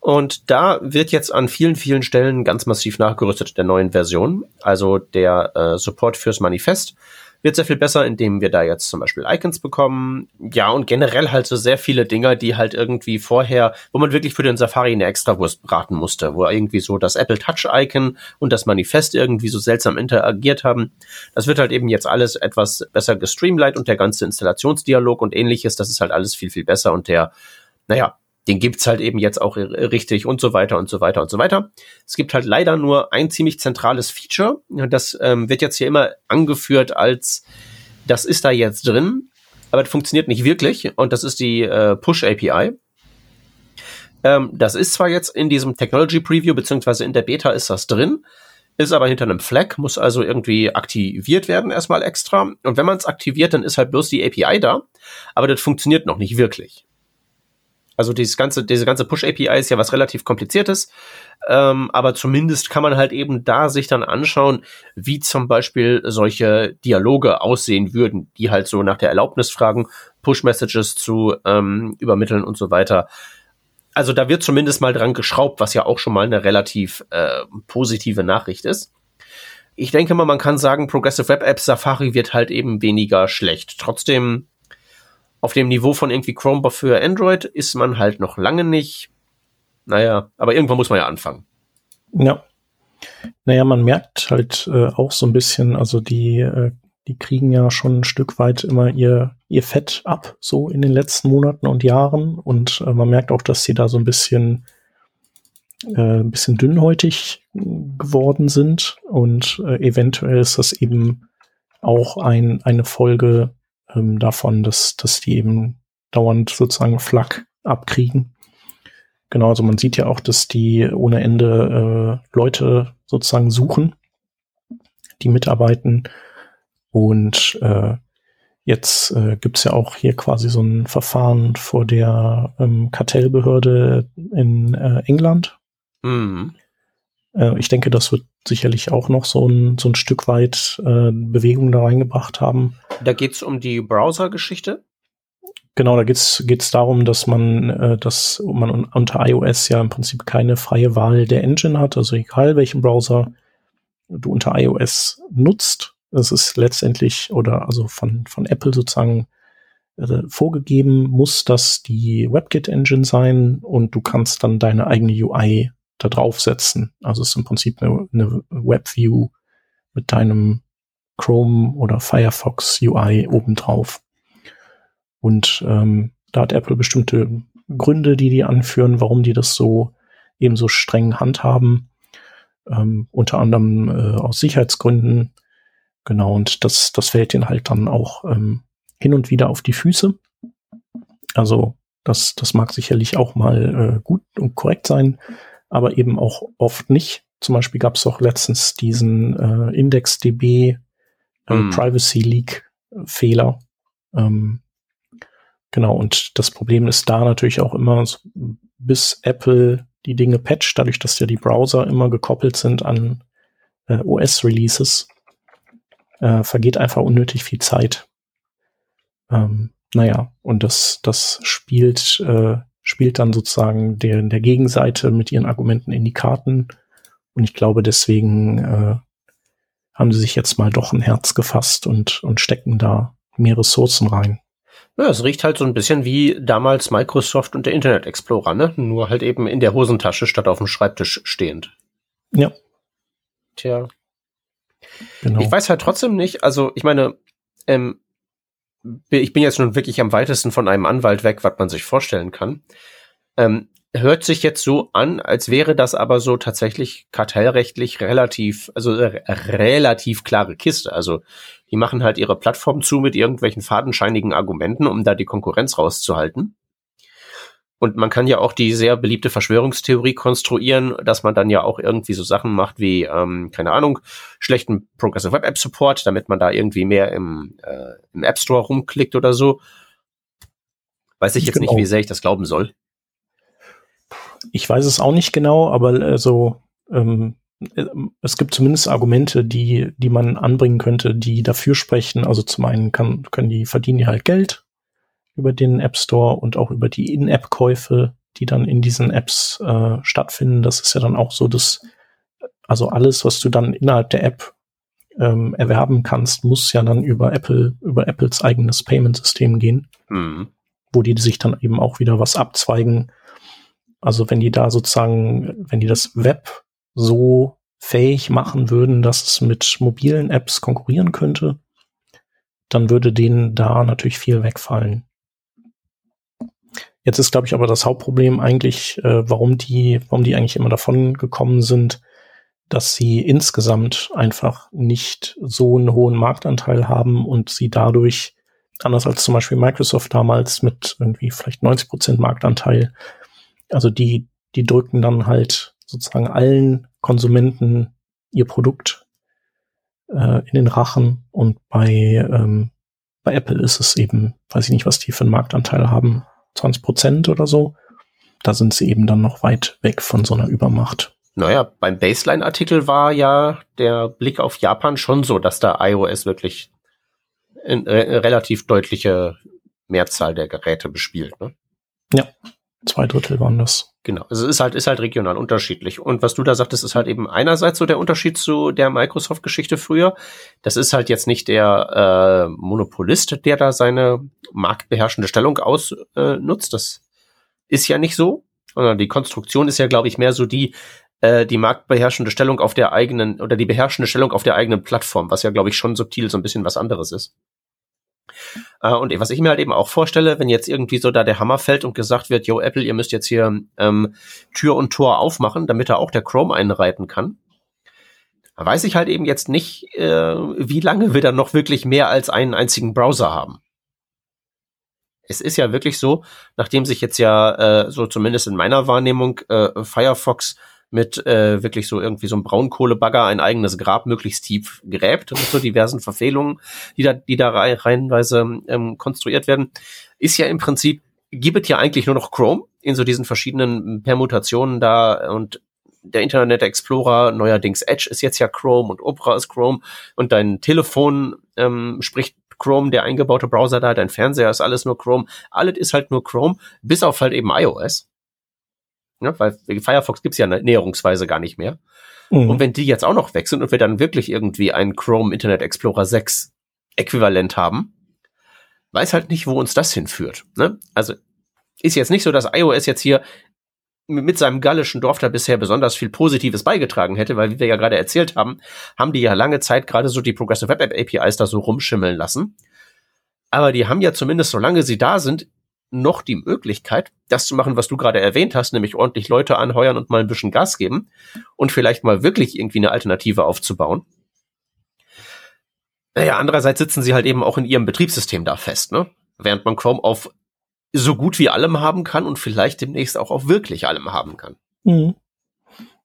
[SPEAKER 2] Und da wird jetzt an vielen, vielen Stellen ganz massiv nachgerüstet der neuen Version. Also der äh, Support fürs Manifest wird sehr viel besser, indem wir da jetzt zum Beispiel Icons bekommen. Ja, und generell halt so sehr viele Dinger, die halt irgendwie vorher, wo man wirklich für den Safari eine Extrawurst braten musste, wo irgendwie so das Apple Touch Icon und das Manifest irgendwie so seltsam interagiert haben. Das wird halt eben jetzt alles etwas besser gestreamlined und der ganze Installationsdialog und ähnliches, das ist halt alles viel, viel besser und der, naja, den gibt's halt eben jetzt auch richtig und so weiter und so weiter und so weiter. Es gibt halt leider nur ein ziemlich zentrales Feature. Das ähm, wird jetzt hier immer angeführt als, das ist da jetzt drin, aber das funktioniert nicht wirklich und das ist die äh, Push API. Ähm, das ist zwar jetzt in diesem Technology Preview beziehungsweise in der Beta ist das drin, ist aber hinter einem Flag, muss also irgendwie aktiviert werden erstmal extra. Und wenn man es aktiviert, dann ist halt bloß die API da, aber das funktioniert noch nicht wirklich. Also dieses ganze, diese ganze Push-API ist ja was relativ kompliziertes, ähm, aber zumindest kann man halt eben da sich dann anschauen, wie zum Beispiel solche Dialoge aussehen würden, die halt so nach der Erlaubnis fragen, Push-Messages zu ähm, übermitteln und so weiter. Also da wird zumindest mal dran geschraubt, was ja auch schon mal eine relativ äh, positive Nachricht ist. Ich denke mal, man kann sagen, Progressive Web Apps Safari wird halt eben weniger schlecht. Trotzdem auf dem Niveau von irgendwie Chromebook für Android ist man halt noch lange nicht. Naja, aber irgendwann muss man ja anfangen.
[SPEAKER 3] Ja. Naja, man merkt halt äh, auch so ein bisschen, also die, äh, die kriegen ja schon ein Stück weit immer ihr, ihr Fett ab, so in den letzten Monaten und Jahren. Und äh, man merkt auch, dass sie da so ein bisschen, äh, ein bisschen dünnhäutig geworden sind. Und äh, eventuell ist das eben auch ein, eine Folge ähm, davon, dass, dass die eben dauernd sozusagen Flak abkriegen. Genau, also man sieht ja auch, dass die ohne Ende äh, Leute sozusagen suchen, die mitarbeiten. Und äh, jetzt äh, gibt ja auch hier quasi so ein Verfahren vor der ähm, Kartellbehörde in äh, England. Mhm. Äh, ich denke, das wird sicherlich auch noch so ein, so ein Stück weit äh, Bewegung da reingebracht haben.
[SPEAKER 2] Da geht's um die Browser-Geschichte?
[SPEAKER 3] Genau, da geht's geht's darum, dass man, äh, dass man unter iOS ja im Prinzip keine freie Wahl der Engine hat, also egal welchen Browser du unter iOS nutzt. Es ist letztendlich oder also von, von Apple sozusagen äh, vorgegeben, muss das die WebKit-Engine sein und du kannst dann deine eigene UI da draufsetzen. Also es ist im Prinzip eine, eine WebView mit deinem Chrome oder Firefox UI obendrauf. Und ähm, da hat Apple bestimmte Gründe, die die anführen, warum die das so eben so streng handhaben. Ähm, unter anderem äh, aus Sicherheitsgründen. Genau, und das, das fällt ihnen halt dann auch ähm, hin und wieder auf die Füße. Also das, das mag sicherlich auch mal äh, gut und korrekt sein, aber eben auch oft nicht. Zum Beispiel gab es auch letztens diesen äh, IndexDB äh, mm. Privacy Leak Fehler. Ähm, genau, und das Problem ist da natürlich auch immer, bis Apple die Dinge patcht, dadurch, dass ja die Browser immer gekoppelt sind an äh, OS-Releases, äh, vergeht einfach unnötig viel Zeit. Ähm, naja, und das, das spielt, äh, spielt dann sozusagen der, der Gegenseite mit ihren Argumenten in die Karten. Und ich glaube, deswegen äh, haben sie sich jetzt mal doch ein Herz gefasst und, und stecken da mehr Ressourcen rein.
[SPEAKER 2] Ja, es riecht halt so ein bisschen wie damals Microsoft und der Internet Explorer, ne? Nur halt eben in der Hosentasche statt auf dem Schreibtisch stehend.
[SPEAKER 3] Ja.
[SPEAKER 2] Tja. Genau. Ich weiß halt trotzdem nicht, also ich meine, ähm, ich bin jetzt nun wirklich am weitesten von einem Anwalt weg, was man sich vorstellen kann. Ähm, hört sich jetzt so an, als wäre das aber so tatsächlich kartellrechtlich relativ, also äh, relativ klare Kiste. Also die machen halt ihre Plattform zu mit irgendwelchen fadenscheinigen Argumenten, um da die Konkurrenz rauszuhalten. Und man kann ja auch die sehr beliebte Verschwörungstheorie konstruieren, dass man dann ja auch irgendwie so Sachen macht wie, ähm, keine Ahnung, schlechten Progressive Web App Support, damit man da irgendwie mehr im, äh, im App Store rumklickt oder so. Weiß ich jetzt genau. nicht, wie sehr ich das glauben soll.
[SPEAKER 3] Ich weiß es auch nicht genau, aber also ähm, es gibt zumindest Argumente, die, die man anbringen könnte, die dafür sprechen. Also zum einen kann, können die verdienen die halt Geld über den App Store und auch über die In-App-Käufe, die dann in diesen Apps äh, stattfinden. Das ist ja dann auch so, dass also alles, was du dann innerhalb der App ähm, erwerben kannst, muss ja dann über Apple, über Apples eigenes Payment-System gehen, mhm. wo die sich dann eben auch wieder was abzweigen. Also wenn die da sozusagen, wenn die das Web so fähig machen würden, dass es mit mobilen Apps konkurrieren könnte, dann würde denen da natürlich viel wegfallen. Jetzt ist, glaube ich, aber das Hauptproblem eigentlich, äh, warum die, warum die eigentlich immer davon gekommen sind, dass sie insgesamt einfach nicht so einen hohen Marktanteil haben und sie dadurch, anders als zum Beispiel Microsoft damals mit irgendwie vielleicht 90 Prozent Marktanteil, also die, die drücken dann halt sozusagen allen Konsumenten ihr Produkt äh, in den Rachen und bei, ähm, bei Apple ist es eben, weiß ich nicht, was die für einen Marktanteil haben, 20 Prozent oder so. Da sind sie eben dann noch weit weg von so einer Übermacht.
[SPEAKER 2] Naja, beim Baseline-Artikel war ja der Blick auf Japan schon so, dass da iOS wirklich eine relativ deutliche Mehrzahl der Geräte bespielt. Ne?
[SPEAKER 3] Ja, zwei Drittel waren das.
[SPEAKER 2] Genau, also es ist halt, ist halt regional unterschiedlich. Und was du da sagtest, ist halt eben einerseits so der Unterschied zu der Microsoft-Geschichte früher. Das ist halt jetzt nicht der äh, Monopolist, der da seine marktbeherrschende Stellung ausnutzt. Äh, das ist ja nicht so. Sondern die Konstruktion ist ja, glaube ich, mehr so die, äh, die marktbeherrschende Stellung auf der eigenen oder die beherrschende Stellung auf der eigenen Plattform, was ja, glaube ich, schon subtil so ein bisschen was anderes ist. Äh, und was ich mir halt eben auch vorstelle, wenn jetzt irgendwie so da der Hammer fällt und gesagt wird, yo, Apple, ihr müsst jetzt hier ähm, Tür und Tor aufmachen, damit da auch der Chrome einreiten kann. Weiß ich halt eben jetzt nicht, äh, wie lange wir dann noch wirklich mehr als einen einzigen Browser haben. Es ist ja wirklich so, nachdem sich jetzt ja äh, so zumindest in meiner Wahrnehmung äh, Firefox mit äh, wirklich so irgendwie so einem Braunkohlebagger ein eigenes Grab möglichst tief gräbt mit so diversen Verfehlungen, die da, die da reihenweise ähm, konstruiert werden, ist ja im Prinzip, gibt es ja eigentlich nur noch Chrome in so diesen verschiedenen Permutationen da und der Internet Explorer, neuerdings Edge ist jetzt ja Chrome und Opera ist Chrome und dein Telefon ähm, spricht Chrome, der eingebaute Browser da, dein Fernseher ist alles nur Chrome, alles ist halt nur Chrome, bis auf halt eben iOS. Ja, weil Firefox gibt's ja näherungsweise gar nicht mehr. Mhm. Und wenn die jetzt auch noch weg sind und wir dann wirklich irgendwie ein Chrome Internet Explorer 6 Äquivalent haben, weiß halt nicht, wo uns das hinführt. Ne? Also ist jetzt nicht so, dass iOS jetzt hier mit seinem gallischen Dorf da bisher besonders viel Positives beigetragen hätte, weil wie wir ja gerade erzählt haben, haben die ja lange Zeit gerade so die Progressive Web App APIs da so rumschimmeln lassen. Aber die haben ja zumindest, solange sie da sind, noch die Möglichkeit, das zu machen, was du gerade erwähnt hast, nämlich ordentlich Leute anheuern und mal ein bisschen Gas geben und vielleicht mal wirklich irgendwie eine Alternative aufzubauen. Naja, andererseits sitzen sie halt eben auch in ihrem Betriebssystem da fest, ne? Während man Chrome auf so gut wie allem haben kann und vielleicht demnächst auch auf wirklich allem haben kann.
[SPEAKER 3] Mhm.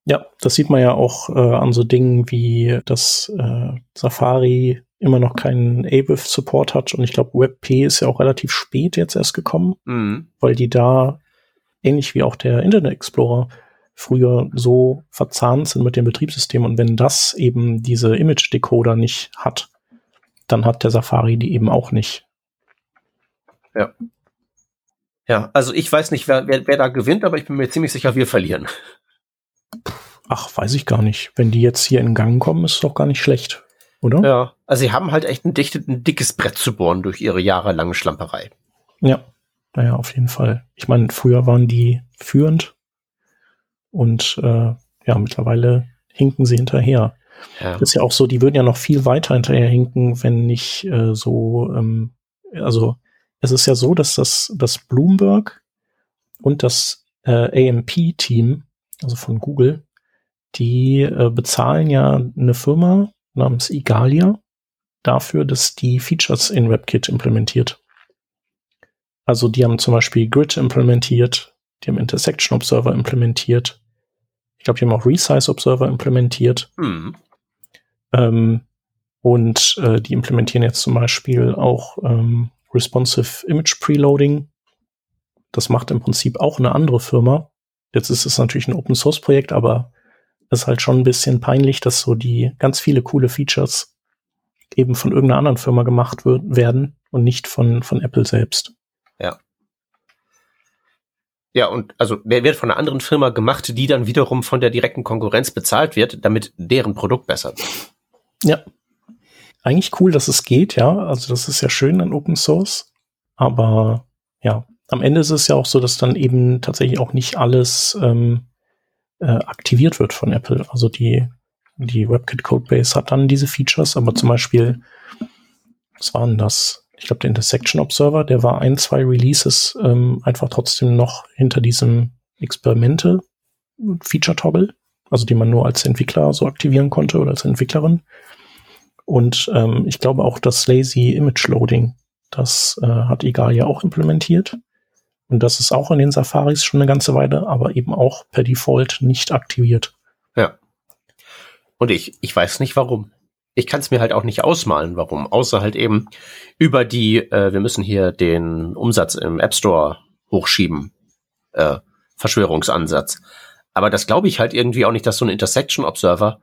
[SPEAKER 3] Ja, das sieht man ja auch äh, an so Dingen wie das äh, Safari immer noch keinen AWIF-Support hat und ich glaube WebP ist ja auch relativ spät jetzt erst gekommen, mhm. weil die da ähnlich wie auch der Internet Explorer früher so verzahnt sind mit dem Betriebssystem und wenn das eben diese Image-Decoder nicht hat, dann hat der Safari die eben auch nicht.
[SPEAKER 2] Ja. Ja, also ich weiß nicht, wer, wer, wer da gewinnt, aber ich bin mir ziemlich sicher, wir verlieren.
[SPEAKER 3] Ach, weiß ich gar nicht. Wenn die jetzt hier in Gang kommen, ist es doch gar nicht schlecht, oder?
[SPEAKER 2] Ja, also sie haben halt echt ein, dichtet, ein dickes Brett zu bohren durch ihre jahrelange Schlamperei.
[SPEAKER 3] Ja, naja, auf jeden Fall. Ich meine, früher waren die führend und äh, ja, mittlerweile hinken sie hinterher. Ja. Das ist ja auch so, die würden ja noch viel weiter hinterher hinken, wenn nicht äh, so, ähm, also es ist ja so, dass das, das Bloomberg und das äh, AMP-Team, also von Google, die äh, bezahlen ja eine Firma namens Igalia dafür, dass die Features in WebKit implementiert. Also die haben zum Beispiel Grid implementiert, die haben Intersection Observer implementiert. Ich glaube, die haben auch Resize Observer implementiert. Mhm. Ähm, und äh, die implementieren jetzt zum Beispiel auch ähm, Responsive Image Preloading. Das macht im Prinzip auch eine andere Firma. Jetzt ist es natürlich ein Open Source Projekt, aber ist halt schon ein bisschen peinlich, dass so die ganz viele coole Features eben von irgendeiner anderen Firma gemacht wird, werden und nicht von, von Apple selbst.
[SPEAKER 2] Ja. Ja, und also wer wird von einer anderen Firma gemacht, die dann wiederum von der direkten Konkurrenz bezahlt wird, damit deren Produkt besser wird.
[SPEAKER 3] Ja, eigentlich cool, dass es geht, ja. Also das ist ja schön an Open Source. Aber ja, am Ende ist es ja auch so, dass dann eben tatsächlich auch nicht alles ähm, äh, aktiviert wird von Apple. Also die, die WebKit Codebase hat dann diese Features, aber zum Beispiel, was waren das? Ich glaube, der Intersection Observer, der war ein, zwei Releases ähm, einfach trotzdem noch hinter diesem Experimente Feature Toggle, also die man nur als Entwickler so aktivieren konnte oder als Entwicklerin. Und ähm, ich glaube auch das Lazy Image Loading, das äh, hat Egal ja auch implementiert. Und das ist auch in den Safaris schon eine ganze Weile, aber eben auch per Default nicht aktiviert.
[SPEAKER 2] Ja. Und ich, ich weiß nicht warum. Ich kann es mir halt auch nicht ausmalen, warum. Außer halt eben über die, äh, wir müssen hier den Umsatz im App Store hochschieben, äh, Verschwörungsansatz. Aber das glaube ich halt irgendwie auch nicht, dass so ein Intersection Observer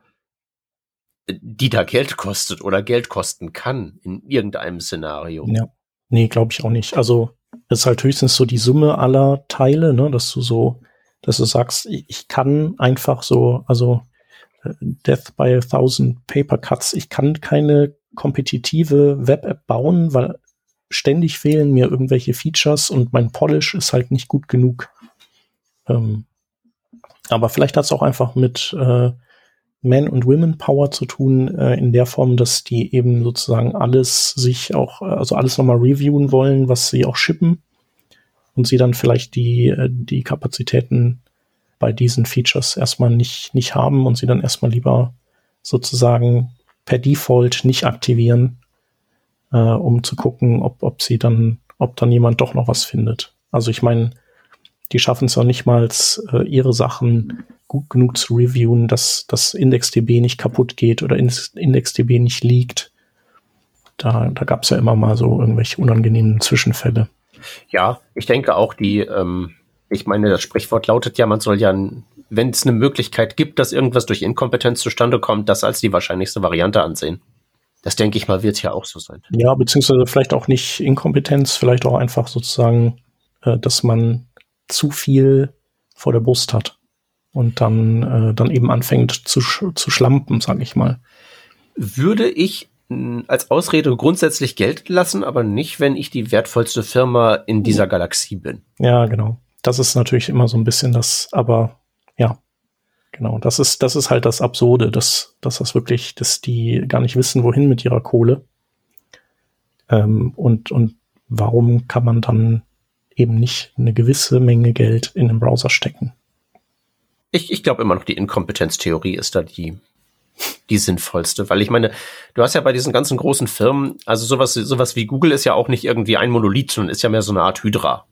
[SPEAKER 2] die da Geld kostet oder Geld kosten kann in irgendeinem Szenario.
[SPEAKER 3] Ja. Nee, glaube ich auch nicht. Also ist halt höchstens so die Summe aller Teile, ne, dass du so, dass du sagst, ich kann einfach so, also äh, Death by a Thousand Paper Cuts, ich kann keine kompetitive Web-App bauen, weil ständig fehlen mir irgendwelche Features und mein Polish ist halt nicht gut genug. Ähm, aber vielleicht hat es auch einfach mit äh, man- und Women-Power zu tun, äh, in der Form, dass die eben sozusagen alles sich auch, äh, also alles nochmal reviewen wollen, was sie auch shippen und sie dann vielleicht die, äh, die Kapazitäten bei diesen Features erstmal nicht, nicht haben und sie dann erstmal lieber sozusagen per Default nicht aktivieren, äh, um zu gucken, ob, ob sie dann, ob dann jemand doch noch was findet. Also ich meine, die schaffen es auch nicht mal, äh, ihre Sachen gut genug zu reviewen, dass das IndexDB nicht kaputt geht oder IndexDB nicht liegt. Da, da gab es ja immer mal so irgendwelche unangenehmen Zwischenfälle.
[SPEAKER 2] Ja, ich denke auch die, ähm, ich meine, das Sprichwort lautet ja, man soll ja wenn es eine Möglichkeit gibt, dass irgendwas durch Inkompetenz zustande kommt, das als die wahrscheinlichste Variante ansehen. Das denke ich mal, wird ja auch so sein.
[SPEAKER 3] Ja, beziehungsweise vielleicht auch nicht Inkompetenz, vielleicht auch einfach sozusagen, äh, dass man zu viel vor der Brust hat und dann, äh, dann eben anfängt zu, sch zu schlampen, sage ich mal.
[SPEAKER 2] Würde ich als Ausrede grundsätzlich gelten lassen, aber nicht, wenn ich die wertvollste Firma in dieser Galaxie bin.
[SPEAKER 3] Ja, genau. Das ist natürlich immer so ein bisschen das, aber ja, genau. Das ist, das ist halt das Absurde, dass, dass das wirklich, dass die gar nicht wissen, wohin mit ihrer Kohle. Ähm, und, und warum kann man dann eben nicht eine gewisse Menge Geld in den Browser stecken?
[SPEAKER 2] Ich, ich glaube immer noch, die Inkompetenztheorie ist da die, die sinnvollste, weil ich meine, du hast ja bei diesen ganzen großen Firmen, also sowas, sowas wie Google ist ja auch nicht irgendwie ein Monolith, sondern ist ja mehr so eine Art Hydra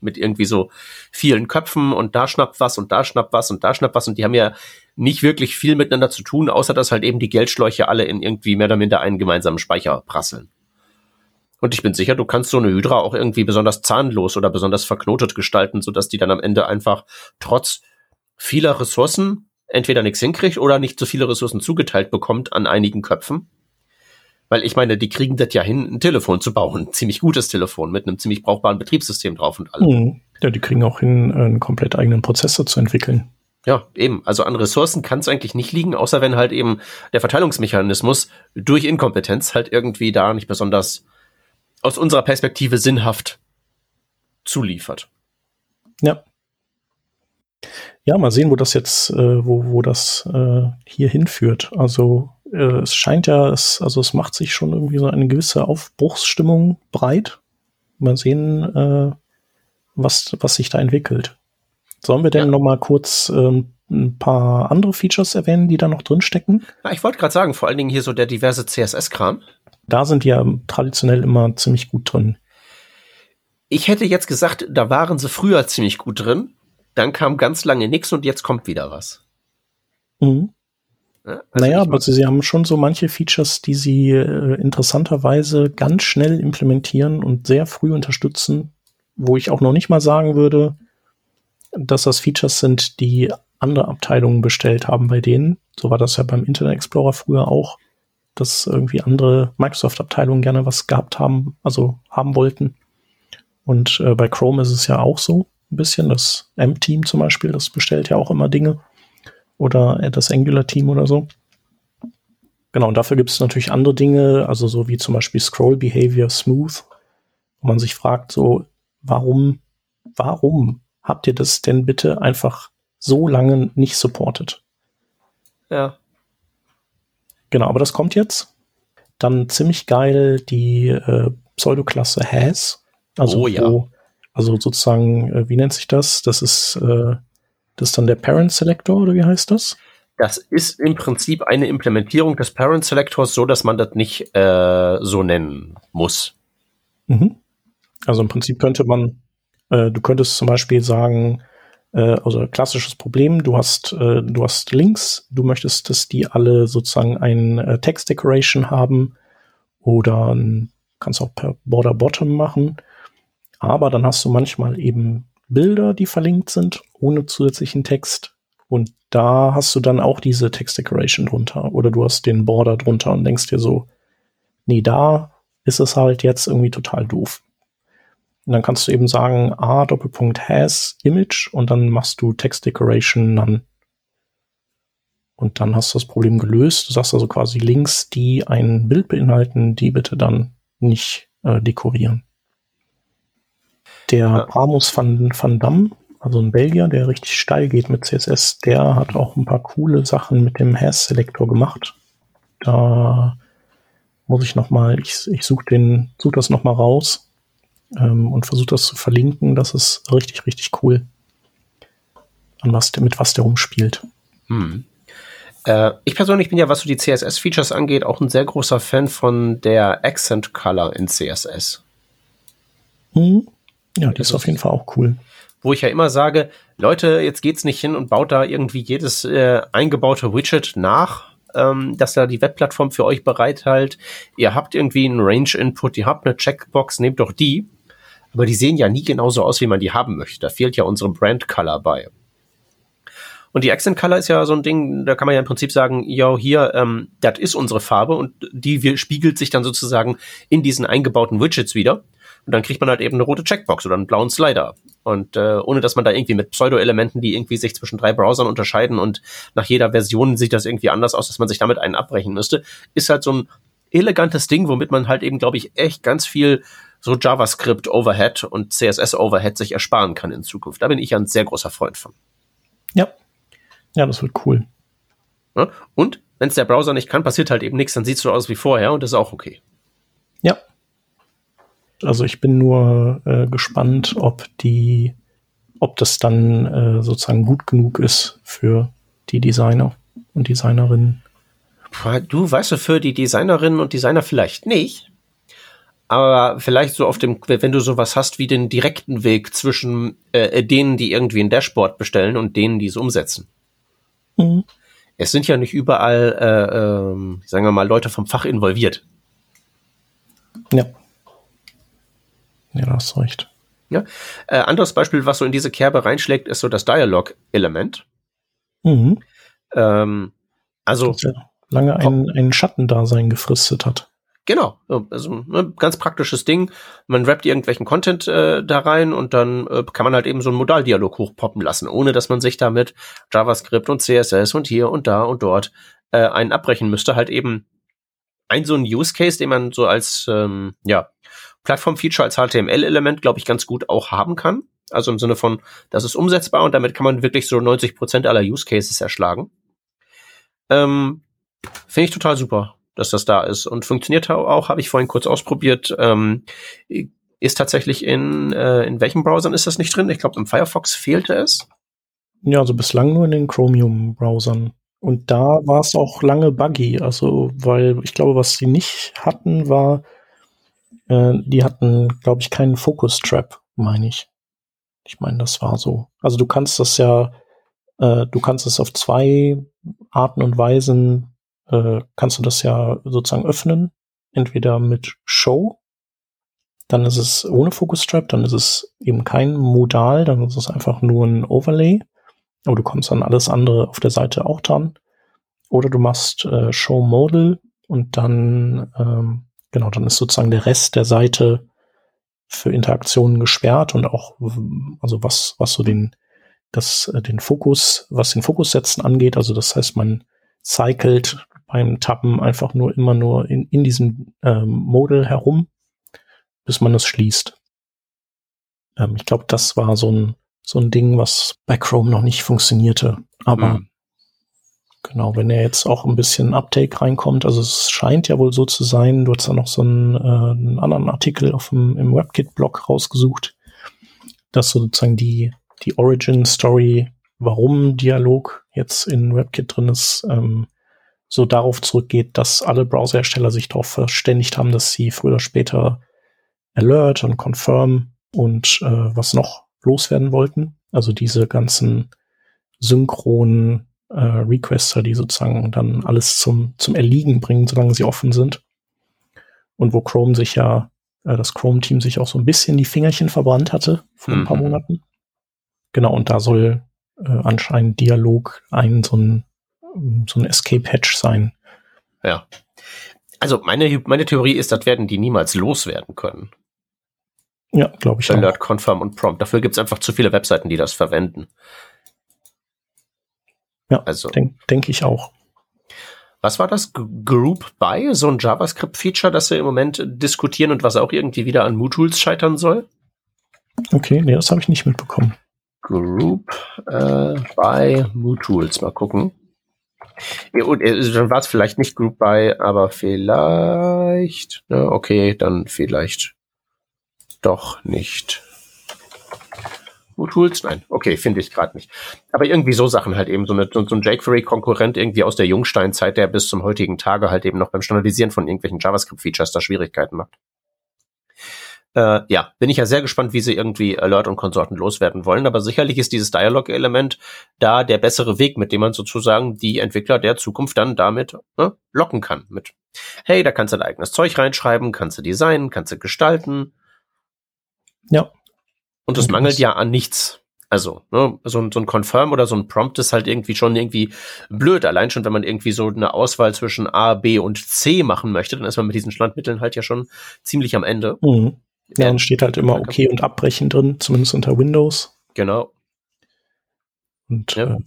[SPEAKER 2] mit irgendwie so vielen Köpfen und da schnappt was und da schnappt was und da schnappt was und die haben ja nicht wirklich viel miteinander zu tun, außer dass halt eben die Geldschläuche alle in irgendwie mehr oder minder einen gemeinsamen Speicher prasseln. Und ich bin sicher, du kannst so eine Hydra auch irgendwie besonders zahnlos oder besonders verknotet gestalten, sodass die dann am Ende einfach trotz vieler Ressourcen entweder nichts hinkriegt oder nicht so viele Ressourcen zugeteilt bekommt an einigen Köpfen. Weil ich meine, die kriegen das ja hin, ein Telefon zu bauen. Ein ziemlich gutes Telefon mit einem ziemlich brauchbaren Betriebssystem drauf und allem.
[SPEAKER 3] Mhm. Ja, die kriegen auch hin, einen komplett eigenen Prozessor zu entwickeln.
[SPEAKER 2] Ja, eben. Also an Ressourcen kann es eigentlich nicht liegen, außer wenn halt eben der Verteilungsmechanismus durch Inkompetenz halt irgendwie da nicht besonders aus unserer Perspektive sinnhaft zuliefert.
[SPEAKER 3] Ja. Ja, mal sehen, wo das jetzt, äh, wo, wo das äh, hier hinführt. Also äh, es scheint ja, es, also es macht sich schon irgendwie so eine gewisse Aufbruchsstimmung breit. Mal sehen, äh, was, was sich da entwickelt. Sollen wir denn ja. noch mal kurz ähm, ein paar andere Features erwähnen, die da noch drin stecken?
[SPEAKER 2] Ja, ich wollte gerade sagen, vor allen Dingen hier so der diverse CSS-Kram.
[SPEAKER 3] Da sind die ja traditionell immer ziemlich gut drin.
[SPEAKER 2] Ich hätte jetzt gesagt, da waren sie früher ziemlich gut drin dann kam ganz lange nichts und jetzt kommt wieder was.
[SPEAKER 3] Mhm. Ja, also naja, aber sie, sie haben schon so manche Features, die sie äh, interessanterweise ganz schnell implementieren und sehr früh unterstützen, wo ich auch noch nicht mal sagen würde, dass das Features sind, die andere Abteilungen bestellt haben bei denen. So war das ja beim Internet Explorer früher auch, dass irgendwie andere Microsoft-Abteilungen gerne was gehabt haben, also haben wollten. Und äh, bei Chrome ist es ja auch so ein bisschen. Das M-Team zum Beispiel, das bestellt ja auch immer Dinge. Oder das Angular-Team oder so. Genau, und dafür gibt es natürlich andere Dinge, also so wie zum Beispiel Scroll Behavior Smooth, wo man sich fragt, so, warum, warum habt ihr das denn bitte einfach so lange nicht supportet?
[SPEAKER 2] Ja.
[SPEAKER 3] Genau, aber das kommt jetzt. Dann ziemlich geil die äh, Pseudoklasse Has. Also
[SPEAKER 2] oh, ja. wo
[SPEAKER 3] also sozusagen, äh, wie nennt sich das? Das ist, äh, das ist dann der Parent Selector oder wie heißt das?
[SPEAKER 2] Das ist im Prinzip eine Implementierung des Parent Selectors, so dass man das nicht äh, so nennen muss.
[SPEAKER 3] Mhm. Also im Prinzip könnte man, äh, du könntest zum Beispiel sagen, äh, also klassisches Problem, du hast, äh, du hast Links, du möchtest, dass die alle sozusagen ein äh, Text Decoration haben oder kannst auch per Border Bottom machen aber dann hast du manchmal eben Bilder, die verlinkt sind, ohne zusätzlichen Text. Und da hast du dann auch diese Text Decoration drunter. Oder du hast den Border drunter und denkst dir so, nee, da ist es halt jetzt irgendwie total doof. Und dann kannst du eben sagen, a Doppelpunkt has Image und dann machst du Text Decoration none. Und dann hast du das Problem gelöst. Du sagst also quasi Links, die ein Bild beinhalten, die bitte dann nicht äh, dekorieren. Der ja. Amos van, van Dam, also ein Belgier, der richtig steil geht mit CSS, der hat auch ein paar coole Sachen mit dem Hash-Selektor gemacht. Da muss ich noch mal, ich, ich suche den, suche das noch mal raus ähm, und versuche das zu verlinken. Das ist richtig, richtig cool, an was der, mit was der rumspielt.
[SPEAKER 2] Hm. Äh, ich persönlich bin ja, was so die CSS-Features angeht, auch ein sehr großer Fan von der Accent Color in CSS.
[SPEAKER 3] Hm. Ja, die ist auf jeden Fall auch cool.
[SPEAKER 2] Wo ich ja immer sage, Leute, jetzt geht's nicht hin und baut da irgendwie jedes äh, eingebaute Widget nach, ähm, dass da die Webplattform für euch bereithält. Ihr habt irgendwie einen Range-Input, ihr habt eine Checkbox, nehmt doch die. Aber die sehen ja nie genauso aus, wie man die haben möchte. Da fehlt ja unsere Brand-Color bei. Und die Accent Color ist ja so ein Ding, da kann man ja im Prinzip sagen, ja, hier, ähm, das ist unsere Farbe und die spiegelt sich dann sozusagen in diesen eingebauten Widgets wieder. Und dann kriegt man halt eben eine rote Checkbox oder einen blauen Slider. Und äh, ohne dass man da irgendwie mit Pseudo-Elementen, die irgendwie sich zwischen drei Browsern unterscheiden und nach jeder Version sieht das irgendwie anders aus, dass man sich damit einen abbrechen müsste, ist halt so ein elegantes Ding, womit man halt eben, glaube ich, echt ganz viel so JavaScript-Overhead und CSS-Overhead sich ersparen kann in Zukunft. Da bin ich ja ein sehr großer Freund von.
[SPEAKER 3] Ja. Ja, das wird cool.
[SPEAKER 2] Ja? Und wenn es der Browser nicht kann, passiert halt eben nichts, dann sieht es so aus wie vorher und das ist auch okay.
[SPEAKER 3] Ja. Also ich bin nur äh, gespannt, ob die, ob das dann äh, sozusagen gut genug ist für die Designer und Designerinnen.
[SPEAKER 2] Du weißt du, für die Designerinnen und Designer vielleicht nicht. Aber vielleicht so auf dem, wenn du sowas hast wie den direkten Weg zwischen äh, denen, die irgendwie ein Dashboard bestellen und denen, die es umsetzen. Mhm. Es sind ja nicht überall, äh, äh, sagen wir mal, Leute vom Fach involviert.
[SPEAKER 3] Ja. Ja, da hast recht.
[SPEAKER 2] Ja. Äh, anderes Beispiel, was so in diese Kerbe reinschlägt, ist so das Dialog-Element. Mhm. Ähm, also
[SPEAKER 3] ja lange ein, ein Schattendasein gefristet hat.
[SPEAKER 2] Genau, also ne, ganz praktisches Ding. Man rappt irgendwelchen Content äh, da rein und dann äh, kann man halt eben so einen Modaldialog hochpoppen lassen, ohne dass man sich damit JavaScript und CSS und hier und da und dort äh, einen abbrechen müsste. Halt eben ein so ein Use Case, den man so als ähm, ja Plattform-Feature als HTML-Element, glaube ich, ganz gut auch haben kann. Also im Sinne von, das ist umsetzbar und damit kann man wirklich so 90 Prozent aller Use Cases erschlagen. Ähm, Finde ich total super, dass das da ist und funktioniert auch, habe ich vorhin kurz ausprobiert. Ähm, ist tatsächlich in, äh, in welchen Browsern ist das nicht drin? Ich glaube, im Firefox fehlte es.
[SPEAKER 3] Ja, also bislang nur in den Chromium-Browsern. Und da war es auch lange buggy, also weil ich glaube, was sie nicht hatten, war, äh, die hatten, glaube ich, keinen Focus-Trap, meine ich. Ich meine, das war so. Also du kannst das ja, äh, du kannst es auf zwei Arten und Weisen äh, kannst du das ja sozusagen öffnen. Entweder mit Show, dann ist es ohne Focus Strap, dann ist es eben kein Modal, dann ist es einfach nur ein Overlay. Aber du kommst an alles andere auf der Seite auch dran. Oder du machst äh, Show Modal und dann, ähm, genau, dann ist sozusagen der Rest der Seite für Interaktionen gesperrt und auch, also was, was so den, das, äh, den Fokus, was den Fokus setzen angeht. Also das heißt, man cycelt beim Tappen einfach nur immer nur in, in diesem ähm, Model herum, bis man es schließt. Ähm, ich glaube, das war so ein, so ein Ding, was bei Chrome noch nicht funktionierte. Aber mhm. genau, wenn er jetzt auch ein bisschen Uptake reinkommt, also es scheint ja wohl so zu sein, du hast da noch so einen, äh, einen anderen Artikel auf dem, im WebKit-Blog rausgesucht, dass sozusagen die, die Origin-Story, warum Dialog jetzt in WebKit drin ist, ähm, so darauf zurückgeht, dass alle Browserhersteller sich darauf verständigt haben, dass sie früher oder später Alert und Confirm und äh, was noch loswerden wollten. Also diese ganzen synchronen äh, Requester, die sozusagen dann alles zum, zum Erliegen bringen, solange sie offen sind. Und wo Chrome sich ja, äh, das Chrome-Team sich auch so ein bisschen die Fingerchen verbrannt hatte vor mhm. ein paar mhm. Monaten. Genau, und da soll äh, anscheinend Dialog ein so ein so ein Escape-Hatch sein.
[SPEAKER 2] Ja. Also meine, meine Theorie ist, das werden die niemals loswerden können.
[SPEAKER 3] Ja, glaube ich
[SPEAKER 2] Alert, auch. Confirm und Prompt. Dafür gibt es einfach zu viele Webseiten, die das verwenden.
[SPEAKER 3] Ja, also denke denk ich auch.
[SPEAKER 2] Was war das? Group By? So ein JavaScript-Feature, das wir im Moment diskutieren und was auch irgendwie wieder an MooTools scheitern soll?
[SPEAKER 3] Okay, nee, das habe ich nicht mitbekommen.
[SPEAKER 2] Group äh, by MooTools. Mal gucken. Und äh, dann war es vielleicht nicht Group Buy, aber vielleicht, ne, okay, dann vielleicht doch nicht. Tools? Nein, okay, finde ich gerade nicht. Aber irgendwie so Sachen halt eben, so, eine, so ein jQuery-Konkurrent irgendwie aus der Jungsteinzeit, der bis zum heutigen Tage halt eben noch beim Standardisieren von irgendwelchen JavaScript-Features da Schwierigkeiten macht. Äh, ja, bin ich ja sehr gespannt, wie sie irgendwie Alert und Konsorten loswerden wollen. Aber sicherlich ist dieses Dialog-Element da der bessere Weg, mit dem man sozusagen die Entwickler der Zukunft dann damit ne, locken kann. Mit, hey, da kannst du dein eigenes Zeug reinschreiben, kannst du designen, kannst du gestalten.
[SPEAKER 3] Ja.
[SPEAKER 2] Und es mangelt ja an nichts. Also, ne, so, ein so ein Confirm oder so ein Prompt ist halt irgendwie schon irgendwie blöd. Allein schon, wenn man irgendwie so eine Auswahl zwischen A, B und C machen möchte, dann ist man mit diesen Standmitteln halt ja schon ziemlich am Ende.
[SPEAKER 3] Mhm. Ja, dann steht halt immer okay und abbrechen drin, zumindest unter Windows.
[SPEAKER 2] Genau.
[SPEAKER 3] Und ja. äh,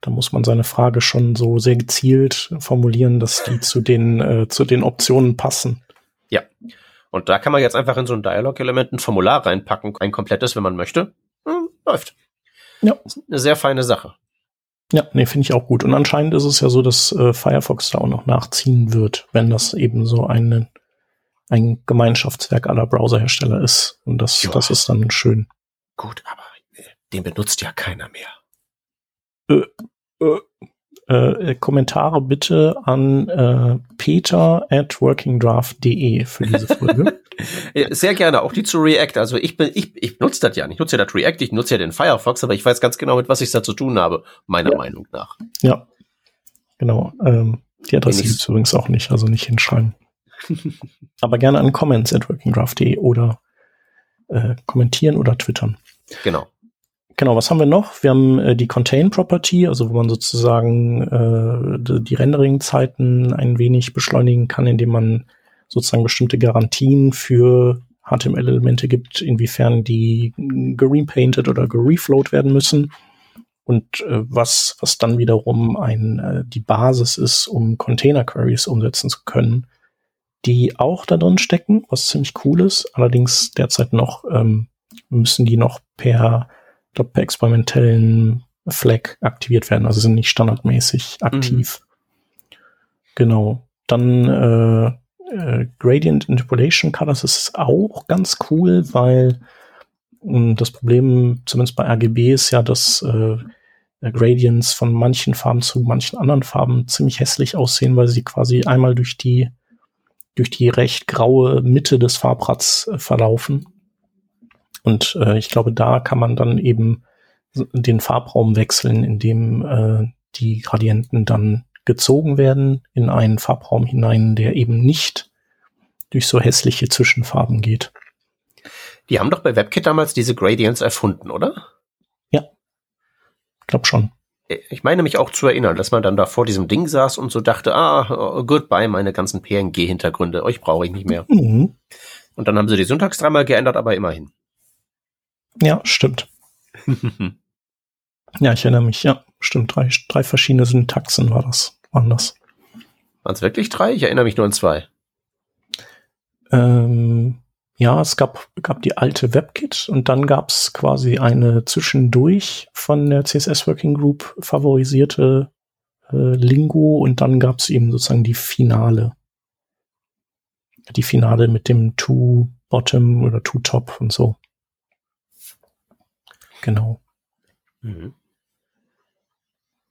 [SPEAKER 3] da muss man seine Frage schon so sehr gezielt formulieren, dass die zu den, äh, zu den Optionen passen.
[SPEAKER 2] Ja. Und da kann man jetzt einfach in so ein Dialog-Element ein Formular reinpacken, ein komplettes, wenn man möchte. Hm, läuft.
[SPEAKER 3] Ja.
[SPEAKER 2] Eine sehr feine Sache.
[SPEAKER 3] Ja, nee, finde ich auch gut. Und anscheinend ist es ja so, dass äh, Firefox da auch noch nachziehen wird, wenn das eben so ein, ein Gemeinschaftswerk aller Browserhersteller ist. Und das, das ist dann schön.
[SPEAKER 2] Gut, aber äh, den benutzt ja keiner mehr.
[SPEAKER 3] Äh, äh, äh, Kommentare bitte an äh, peter at workingdraft.de für diese Folge.
[SPEAKER 2] Sehr gerne, auch die zu React. Also ich bin, ich, ich nutze das ja nicht. Ich nutze ja das React, ich nutze ja den Firefox, aber ich weiß ganz genau, mit was ich da zu tun habe, meiner ja. Meinung nach.
[SPEAKER 3] Ja, genau. Ähm, die Adresse gibt es übrigens auch nicht, also nicht hinschreiben. aber gerne an comments at workingdraft.de oder äh, kommentieren oder twittern.
[SPEAKER 2] Genau.
[SPEAKER 3] Genau, was haben wir noch? Wir haben äh, die Contain Property, also wo man sozusagen äh, die Rendering-Zeiten ein wenig beschleunigen kann, indem man sozusagen bestimmte Garantien für HTML-Elemente gibt, inwiefern die gerepainted oder gereflowed werden müssen. Und äh, was, was dann wiederum ein, äh, die Basis ist, um Container-Queries umsetzen zu können, die auch da drin stecken, was ziemlich cool ist. Allerdings derzeit noch ähm, müssen die noch per glaube, per experimentellen Flag aktiviert werden, also sind nicht standardmäßig aktiv. Mhm. Genau. Dann äh, äh, Gradient Interpolation Colors ist auch ganz cool, weil mh, hm, das Problem, zumindest bei RGB, ist ja, dass äh, Gradients von manchen Farben zu manchen anderen Farben ziemlich hässlich aussehen, weil sie quasi einmal durch die durch die recht graue Mitte des Farbrads äh, verlaufen und äh, ich glaube, da kann man dann eben den Farbraum wechseln, indem äh, die Gradienten dann gezogen werden in einen Farbraum hinein, der eben nicht durch so hässliche Zwischenfarben geht.
[SPEAKER 2] Die haben doch bei WebKit damals diese Gradients erfunden, oder?
[SPEAKER 3] Ja. Glaub schon.
[SPEAKER 2] Ich meine mich auch zu erinnern, dass man dann da vor diesem Ding saß und so dachte, ah, goodbye, meine ganzen PNG-Hintergründe, euch brauche ich nicht mehr. Mhm. Und dann haben sie die Syntax dreimal geändert, aber immerhin.
[SPEAKER 3] Ja, stimmt. ja, ich erinnere mich, ja, stimmt. Drei, drei verschiedene Syntaxen war das, waren das.
[SPEAKER 2] Waren es wirklich drei? Ich erinnere mich nur an zwei.
[SPEAKER 3] Ähm, ja, es gab, gab die alte WebKit und dann gab es quasi eine zwischendurch von der CSS Working Group favorisierte äh, Lingo und dann gab es eben sozusagen die Finale. Die Finale mit dem Two Bottom oder Two Top und so. Genau. Mhm.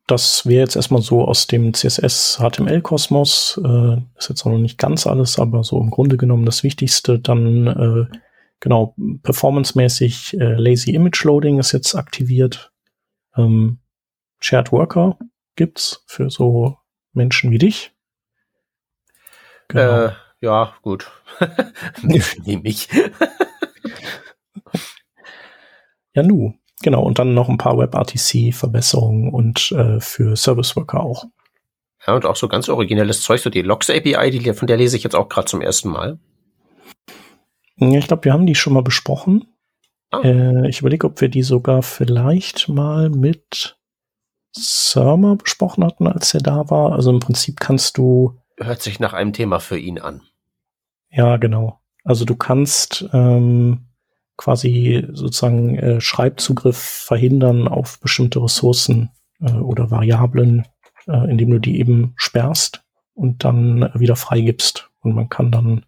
[SPEAKER 3] Das wäre jetzt erstmal so aus dem CSS HTML-Kosmos. Äh, ist jetzt auch noch nicht ganz alles, aber so im Grunde genommen das Wichtigste. Dann äh, genau performancemäßig äh, Lazy Image Loading ist jetzt aktiviert. Ähm, Shared Worker gibt's für so Menschen wie dich.
[SPEAKER 2] Genau. Äh, ja, gut. Nehme ich.
[SPEAKER 3] ja, nu. Genau, und dann noch ein paar WebRTC-Verbesserungen und äh, für Service Worker auch.
[SPEAKER 2] Ja, und auch so ganz originelles Zeug, so die Logs API, die, von der lese ich jetzt auch gerade zum ersten Mal.
[SPEAKER 3] Ja, ich glaube, wir haben die schon mal besprochen. Ah. Äh, ich überlege, ob wir die sogar vielleicht mal mit Surma besprochen hatten, als er da war. Also im Prinzip kannst du.
[SPEAKER 2] Hört sich nach einem Thema für ihn an.
[SPEAKER 3] Ja, genau. Also du kannst ähm, quasi sozusagen äh, Schreibzugriff verhindern auf bestimmte Ressourcen äh, oder Variablen, äh, indem du die eben sperrst und dann wieder freigibst. Und man kann dann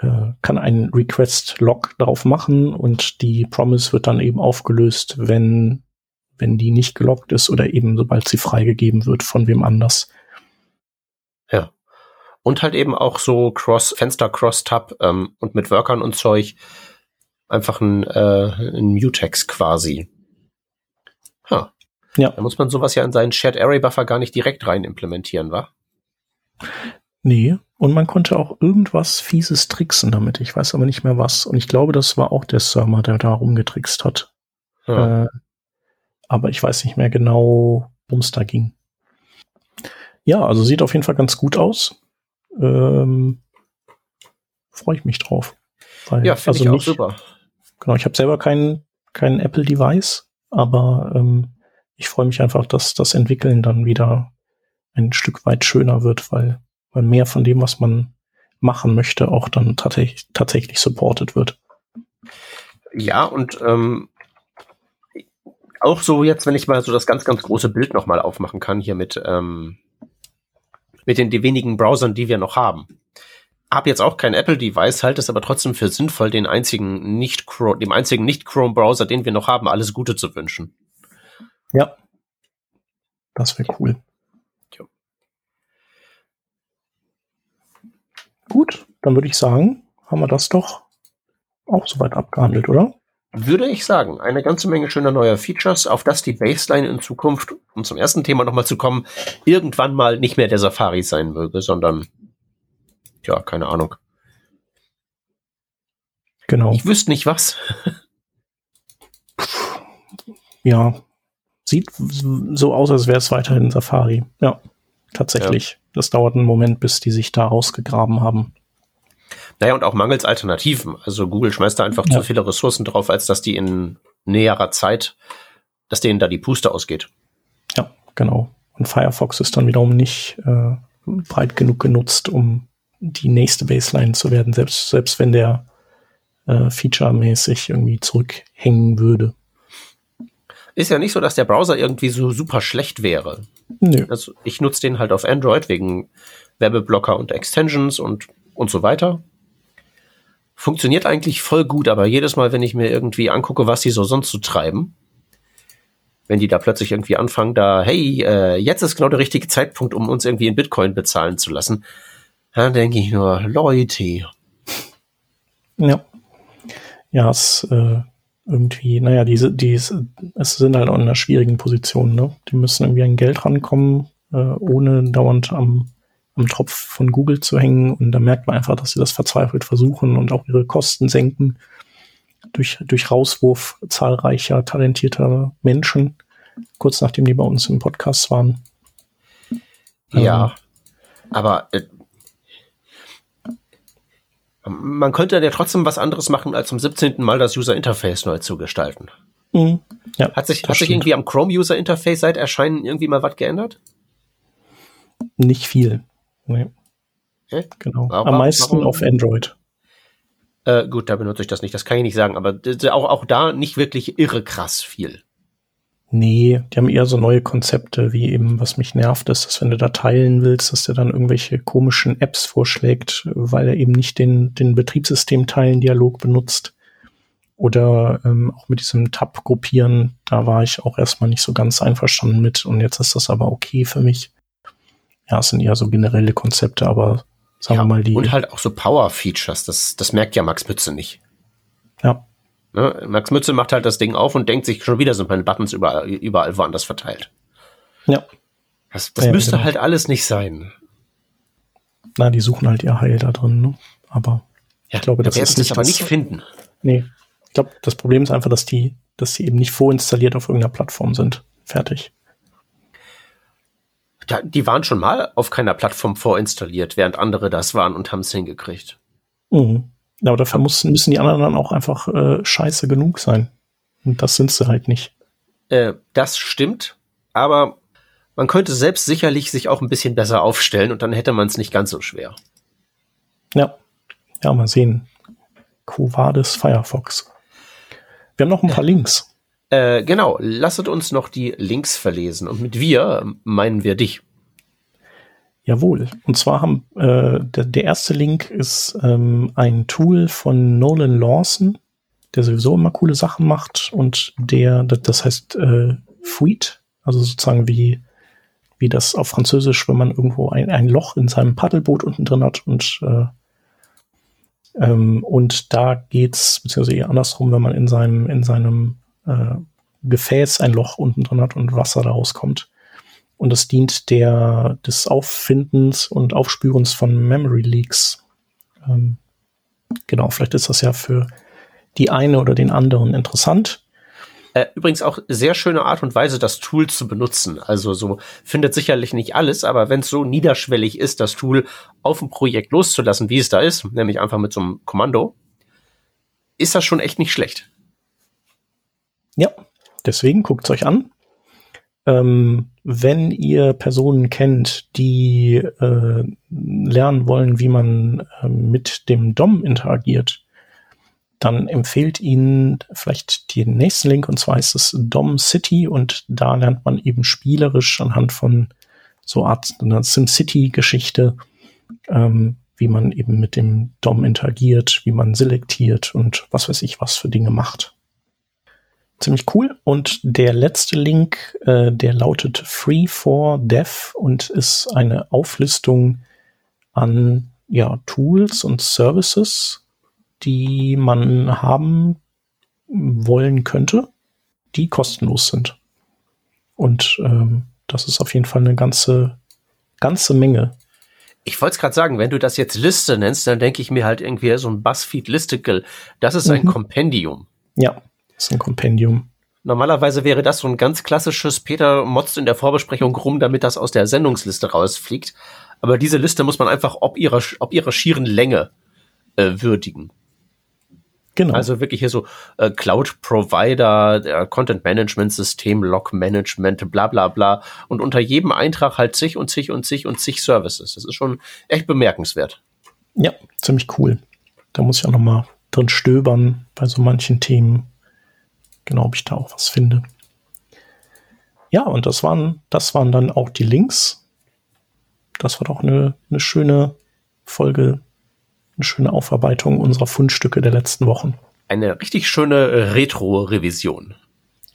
[SPEAKER 3] äh, kann einen Request-Log darauf machen und die Promise wird dann eben aufgelöst, wenn wenn die nicht gelockt ist oder eben sobald sie freigegeben wird von wem anders.
[SPEAKER 2] Ja. Und halt eben auch so Cross, Fenster Cross-Tab ähm, und mit Workern und Zeug einfach ein, äh, ein Mutex quasi. Ha. Ja. Da muss man sowas ja in seinen Shared Array Buffer gar nicht direkt rein implementieren, wa?
[SPEAKER 3] Nee, und man konnte auch irgendwas fieses tricksen damit. Ich weiß aber nicht mehr was. Und ich glaube, das war auch der Server, der da rumgetrickst hat. Ja. Äh, aber ich weiß nicht mehr genau, worum es da ging. Ja, also sieht auf jeden Fall ganz gut aus. Ähm, Freue ich mich drauf.
[SPEAKER 2] Weil, ja, finde also ich auch nicht, super.
[SPEAKER 3] Genau, ich habe selber kein, kein Apple-Device, aber ähm, ich freue mich einfach, dass das Entwickeln dann wieder ein Stück weit schöner wird, weil, weil mehr von dem, was man machen möchte, auch dann tatsächlich, tatsächlich supported wird.
[SPEAKER 2] Ja, und ähm, auch so jetzt, wenn ich mal so das ganz, ganz große Bild nochmal aufmachen kann, hier mit, ähm, mit den wenigen Browsern, die wir noch haben. Hab jetzt auch kein Apple-Device, halte es aber trotzdem für sinnvoll, den einzigen nicht dem einzigen Nicht-Chrome-Browser, den wir noch haben, alles Gute zu wünschen.
[SPEAKER 3] Ja. Das wäre cool. Ja. Gut, dann würde ich sagen, haben wir das doch auch soweit abgehandelt, oder?
[SPEAKER 2] Würde ich sagen. Eine ganze Menge schöner neuer Features, auf das die Baseline in Zukunft, um zum ersten Thema nochmal zu kommen, irgendwann mal nicht mehr der Safari sein möge, sondern, ja, keine Ahnung.
[SPEAKER 3] Genau.
[SPEAKER 2] Ich wüsste nicht was.
[SPEAKER 3] ja, sieht so aus, als wäre es weiterhin Safari. Ja, tatsächlich. Ja. Das dauert einen Moment, bis die sich da rausgegraben haben.
[SPEAKER 2] Naja, und auch mangels Alternativen. Also Google schmeißt da einfach ja. zu viele Ressourcen drauf, als dass die in näherer Zeit, dass denen da die Puste ausgeht.
[SPEAKER 3] Ja, genau. Und Firefox ist dann wiederum nicht äh, breit genug genutzt, um die nächste Baseline zu werden, selbst, selbst wenn der äh, featuremäßig irgendwie zurückhängen würde.
[SPEAKER 2] Ist ja nicht so, dass der Browser irgendwie so super schlecht wäre. Nö. Also ich nutze den halt auf Android wegen Werbeblocker und Extensions und, und so weiter funktioniert eigentlich voll gut, aber jedes Mal, wenn ich mir irgendwie angucke, was die so sonst so treiben, wenn die da plötzlich irgendwie anfangen, da, hey, äh, jetzt ist genau der richtige Zeitpunkt, um uns irgendwie in Bitcoin bezahlen zu lassen, dann denke ich nur, Leute.
[SPEAKER 3] Ja. Ja, es äh, irgendwie, naja, diese, die, es sind halt auch in einer schwierigen Position, ne? Die müssen irgendwie an Geld rankommen, äh, ohne dauernd am am Tropf von Google zu hängen. Und da merkt man einfach, dass sie das verzweifelt versuchen und auch ihre Kosten senken durch, durch Rauswurf zahlreicher talentierter Menschen, kurz nachdem die bei uns im Podcast waren.
[SPEAKER 2] Ja, ähm, aber äh, man könnte ja trotzdem was anderes machen, als zum 17. Mal das User Interface neu zu gestalten. Mhm. Ja, hat sich, hat sich irgendwie am Chrome User Interface seit Erscheinen irgendwie mal was geändert?
[SPEAKER 3] Nicht viel. Nee. Hä? Genau. Warum, Am meisten warum? auf Android.
[SPEAKER 2] Äh, gut, da benutze ich das nicht, das kann ich nicht sagen, aber auch, auch da nicht wirklich irre krass viel.
[SPEAKER 3] Nee, die haben eher so neue Konzepte, wie eben, was mich nervt, ist, dass wenn du da teilen willst, dass der dann irgendwelche komischen Apps vorschlägt, weil er eben nicht den, den Betriebssystem-Teilen-Dialog benutzt. Oder ähm, auch mit diesem Tab-Gruppieren, da war ich auch erstmal nicht so ganz einverstanden mit und jetzt ist das aber okay für mich ja, es sind eher so generelle Konzepte, aber sagen ja, wir mal die.
[SPEAKER 2] Und halt auch so Power-Features, das, das merkt ja Max Mütze nicht.
[SPEAKER 3] Ja.
[SPEAKER 2] Ne? Max Mütze macht halt das Ding auf und denkt sich, schon wieder sind meine Buttons überall, überall woanders verteilt.
[SPEAKER 3] Ja.
[SPEAKER 2] Das, das ja, müsste genau. halt alles nicht sein.
[SPEAKER 3] Na, die suchen halt ihr Heil da drin, ne? Aber
[SPEAKER 2] ja, ich glaube, das ist nicht. aber nicht finden.
[SPEAKER 3] Nee. Ich glaube, das Problem ist einfach, dass die, dass sie eben nicht vorinstalliert auf irgendeiner Plattform sind. Fertig
[SPEAKER 2] da, die waren schon mal auf keiner Plattform vorinstalliert, während andere das waren und haben es hingekriegt.
[SPEAKER 3] Mhm. Aber dafür müssen, müssen die anderen dann auch einfach äh, scheiße genug sein. Und das sind sie halt nicht.
[SPEAKER 2] Äh, das stimmt, aber man könnte selbst sicherlich sich auch ein bisschen besser aufstellen und dann hätte man es nicht ganz so schwer.
[SPEAKER 3] Ja. Ja, mal sehen. Covades Firefox. Wir haben noch ein paar Links.
[SPEAKER 2] Äh, genau, lasset uns noch die Links verlesen. Und mit wir meinen wir dich.
[SPEAKER 3] Jawohl. Und zwar haben äh, der, der erste Link ist ähm, ein Tool von Nolan Lawson, der sowieso immer coole Sachen macht und der, das heißt äh, Fuit, also sozusagen wie wie das auf Französisch, wenn man irgendwo ein, ein Loch in seinem Paddelboot unten drin hat und äh, ähm, und da geht's beziehungsweise eher andersrum, wenn man in seinem in seinem äh, Gefäß ein Loch unten drin hat und Wasser daraus kommt. Und das dient der, des Auffindens und Aufspürens von Memory Leaks. Ähm, genau, vielleicht ist das ja für die eine oder den anderen interessant.
[SPEAKER 2] Äh, übrigens auch sehr schöne Art und Weise, das Tool zu benutzen. Also so findet sicherlich nicht alles, aber wenn es so niederschwellig ist, das Tool auf ein Projekt loszulassen, wie es da ist, nämlich einfach mit so einem Kommando, ist das schon echt nicht schlecht.
[SPEAKER 3] Ja, deswegen guckt es euch an. Ähm, wenn ihr Personen kennt, die äh, lernen wollen, wie man äh, mit dem DOM interagiert, dann empfehlt Ihnen vielleicht den nächsten Link und zwar ist es Dom City und da lernt man eben spielerisch anhand von so Art einer SimCity-Geschichte, ähm, wie man eben mit dem DOM interagiert, wie man selektiert und was weiß ich was für Dinge macht. Ziemlich cool. Und der letzte Link, äh, der lautet Free for Dev und ist eine Auflistung an ja, Tools und Services, die man haben wollen könnte, die kostenlos sind. Und ähm, das ist auf jeden Fall eine ganze, ganze Menge.
[SPEAKER 2] Ich wollte es gerade sagen, wenn du das jetzt Liste nennst, dann denke ich mir halt irgendwie so ein Buzzfeed Listicle. Das ist ein mhm. Kompendium.
[SPEAKER 3] Ja, ist ein Kompendium.
[SPEAKER 2] Normalerweise wäre das so ein ganz klassisches Peter motzt in der Vorbesprechung rum, damit das aus der Sendungsliste rausfliegt. Aber diese Liste muss man einfach ob ihrer, ob ihrer schieren Länge äh, würdigen. Genau. Also wirklich hier so äh, Cloud Provider, der Content Management System, Log Management, bla bla bla. Und unter jedem Eintrag halt zig und zig und zig und zig Services. Das ist schon echt bemerkenswert.
[SPEAKER 3] Ja, ziemlich cool. Da muss ich auch noch mal drin stöbern bei so manchen Themen. Genau, ob ich da auch was finde. Ja, und das waren, das waren dann auch die Links. Das war doch eine, eine schöne Folge eine schöne Aufarbeitung unserer Fundstücke der letzten Wochen.
[SPEAKER 2] Eine richtig schöne Retro-Revision.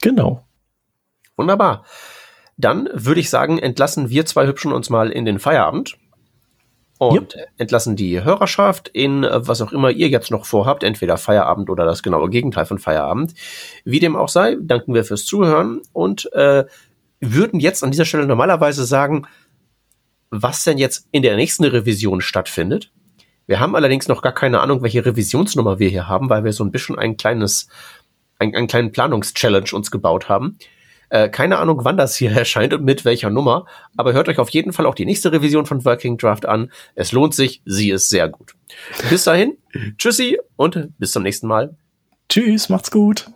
[SPEAKER 3] Genau.
[SPEAKER 2] Wunderbar. Dann würde ich sagen, entlassen wir zwei Hübschen uns mal in den Feierabend und yep. entlassen die Hörerschaft in was auch immer ihr jetzt noch vorhabt, entweder Feierabend oder das genaue Gegenteil von Feierabend. Wie dem auch sei, danken wir fürs Zuhören und äh, würden jetzt an dieser Stelle normalerweise sagen, was denn jetzt in der nächsten Revision stattfindet. Wir haben allerdings noch gar keine Ahnung, welche Revisionsnummer wir hier haben, weil wir so ein bisschen ein kleines, ein, einen kleinen Planungschallenge uns gebaut haben. Äh, keine Ahnung, wann das hier erscheint und mit welcher Nummer, aber hört euch auf jeden Fall auch die nächste Revision von Working Draft an. Es lohnt sich, sie ist sehr gut. Bis dahin, tschüssi und bis zum nächsten Mal.
[SPEAKER 3] Tschüss, macht's gut.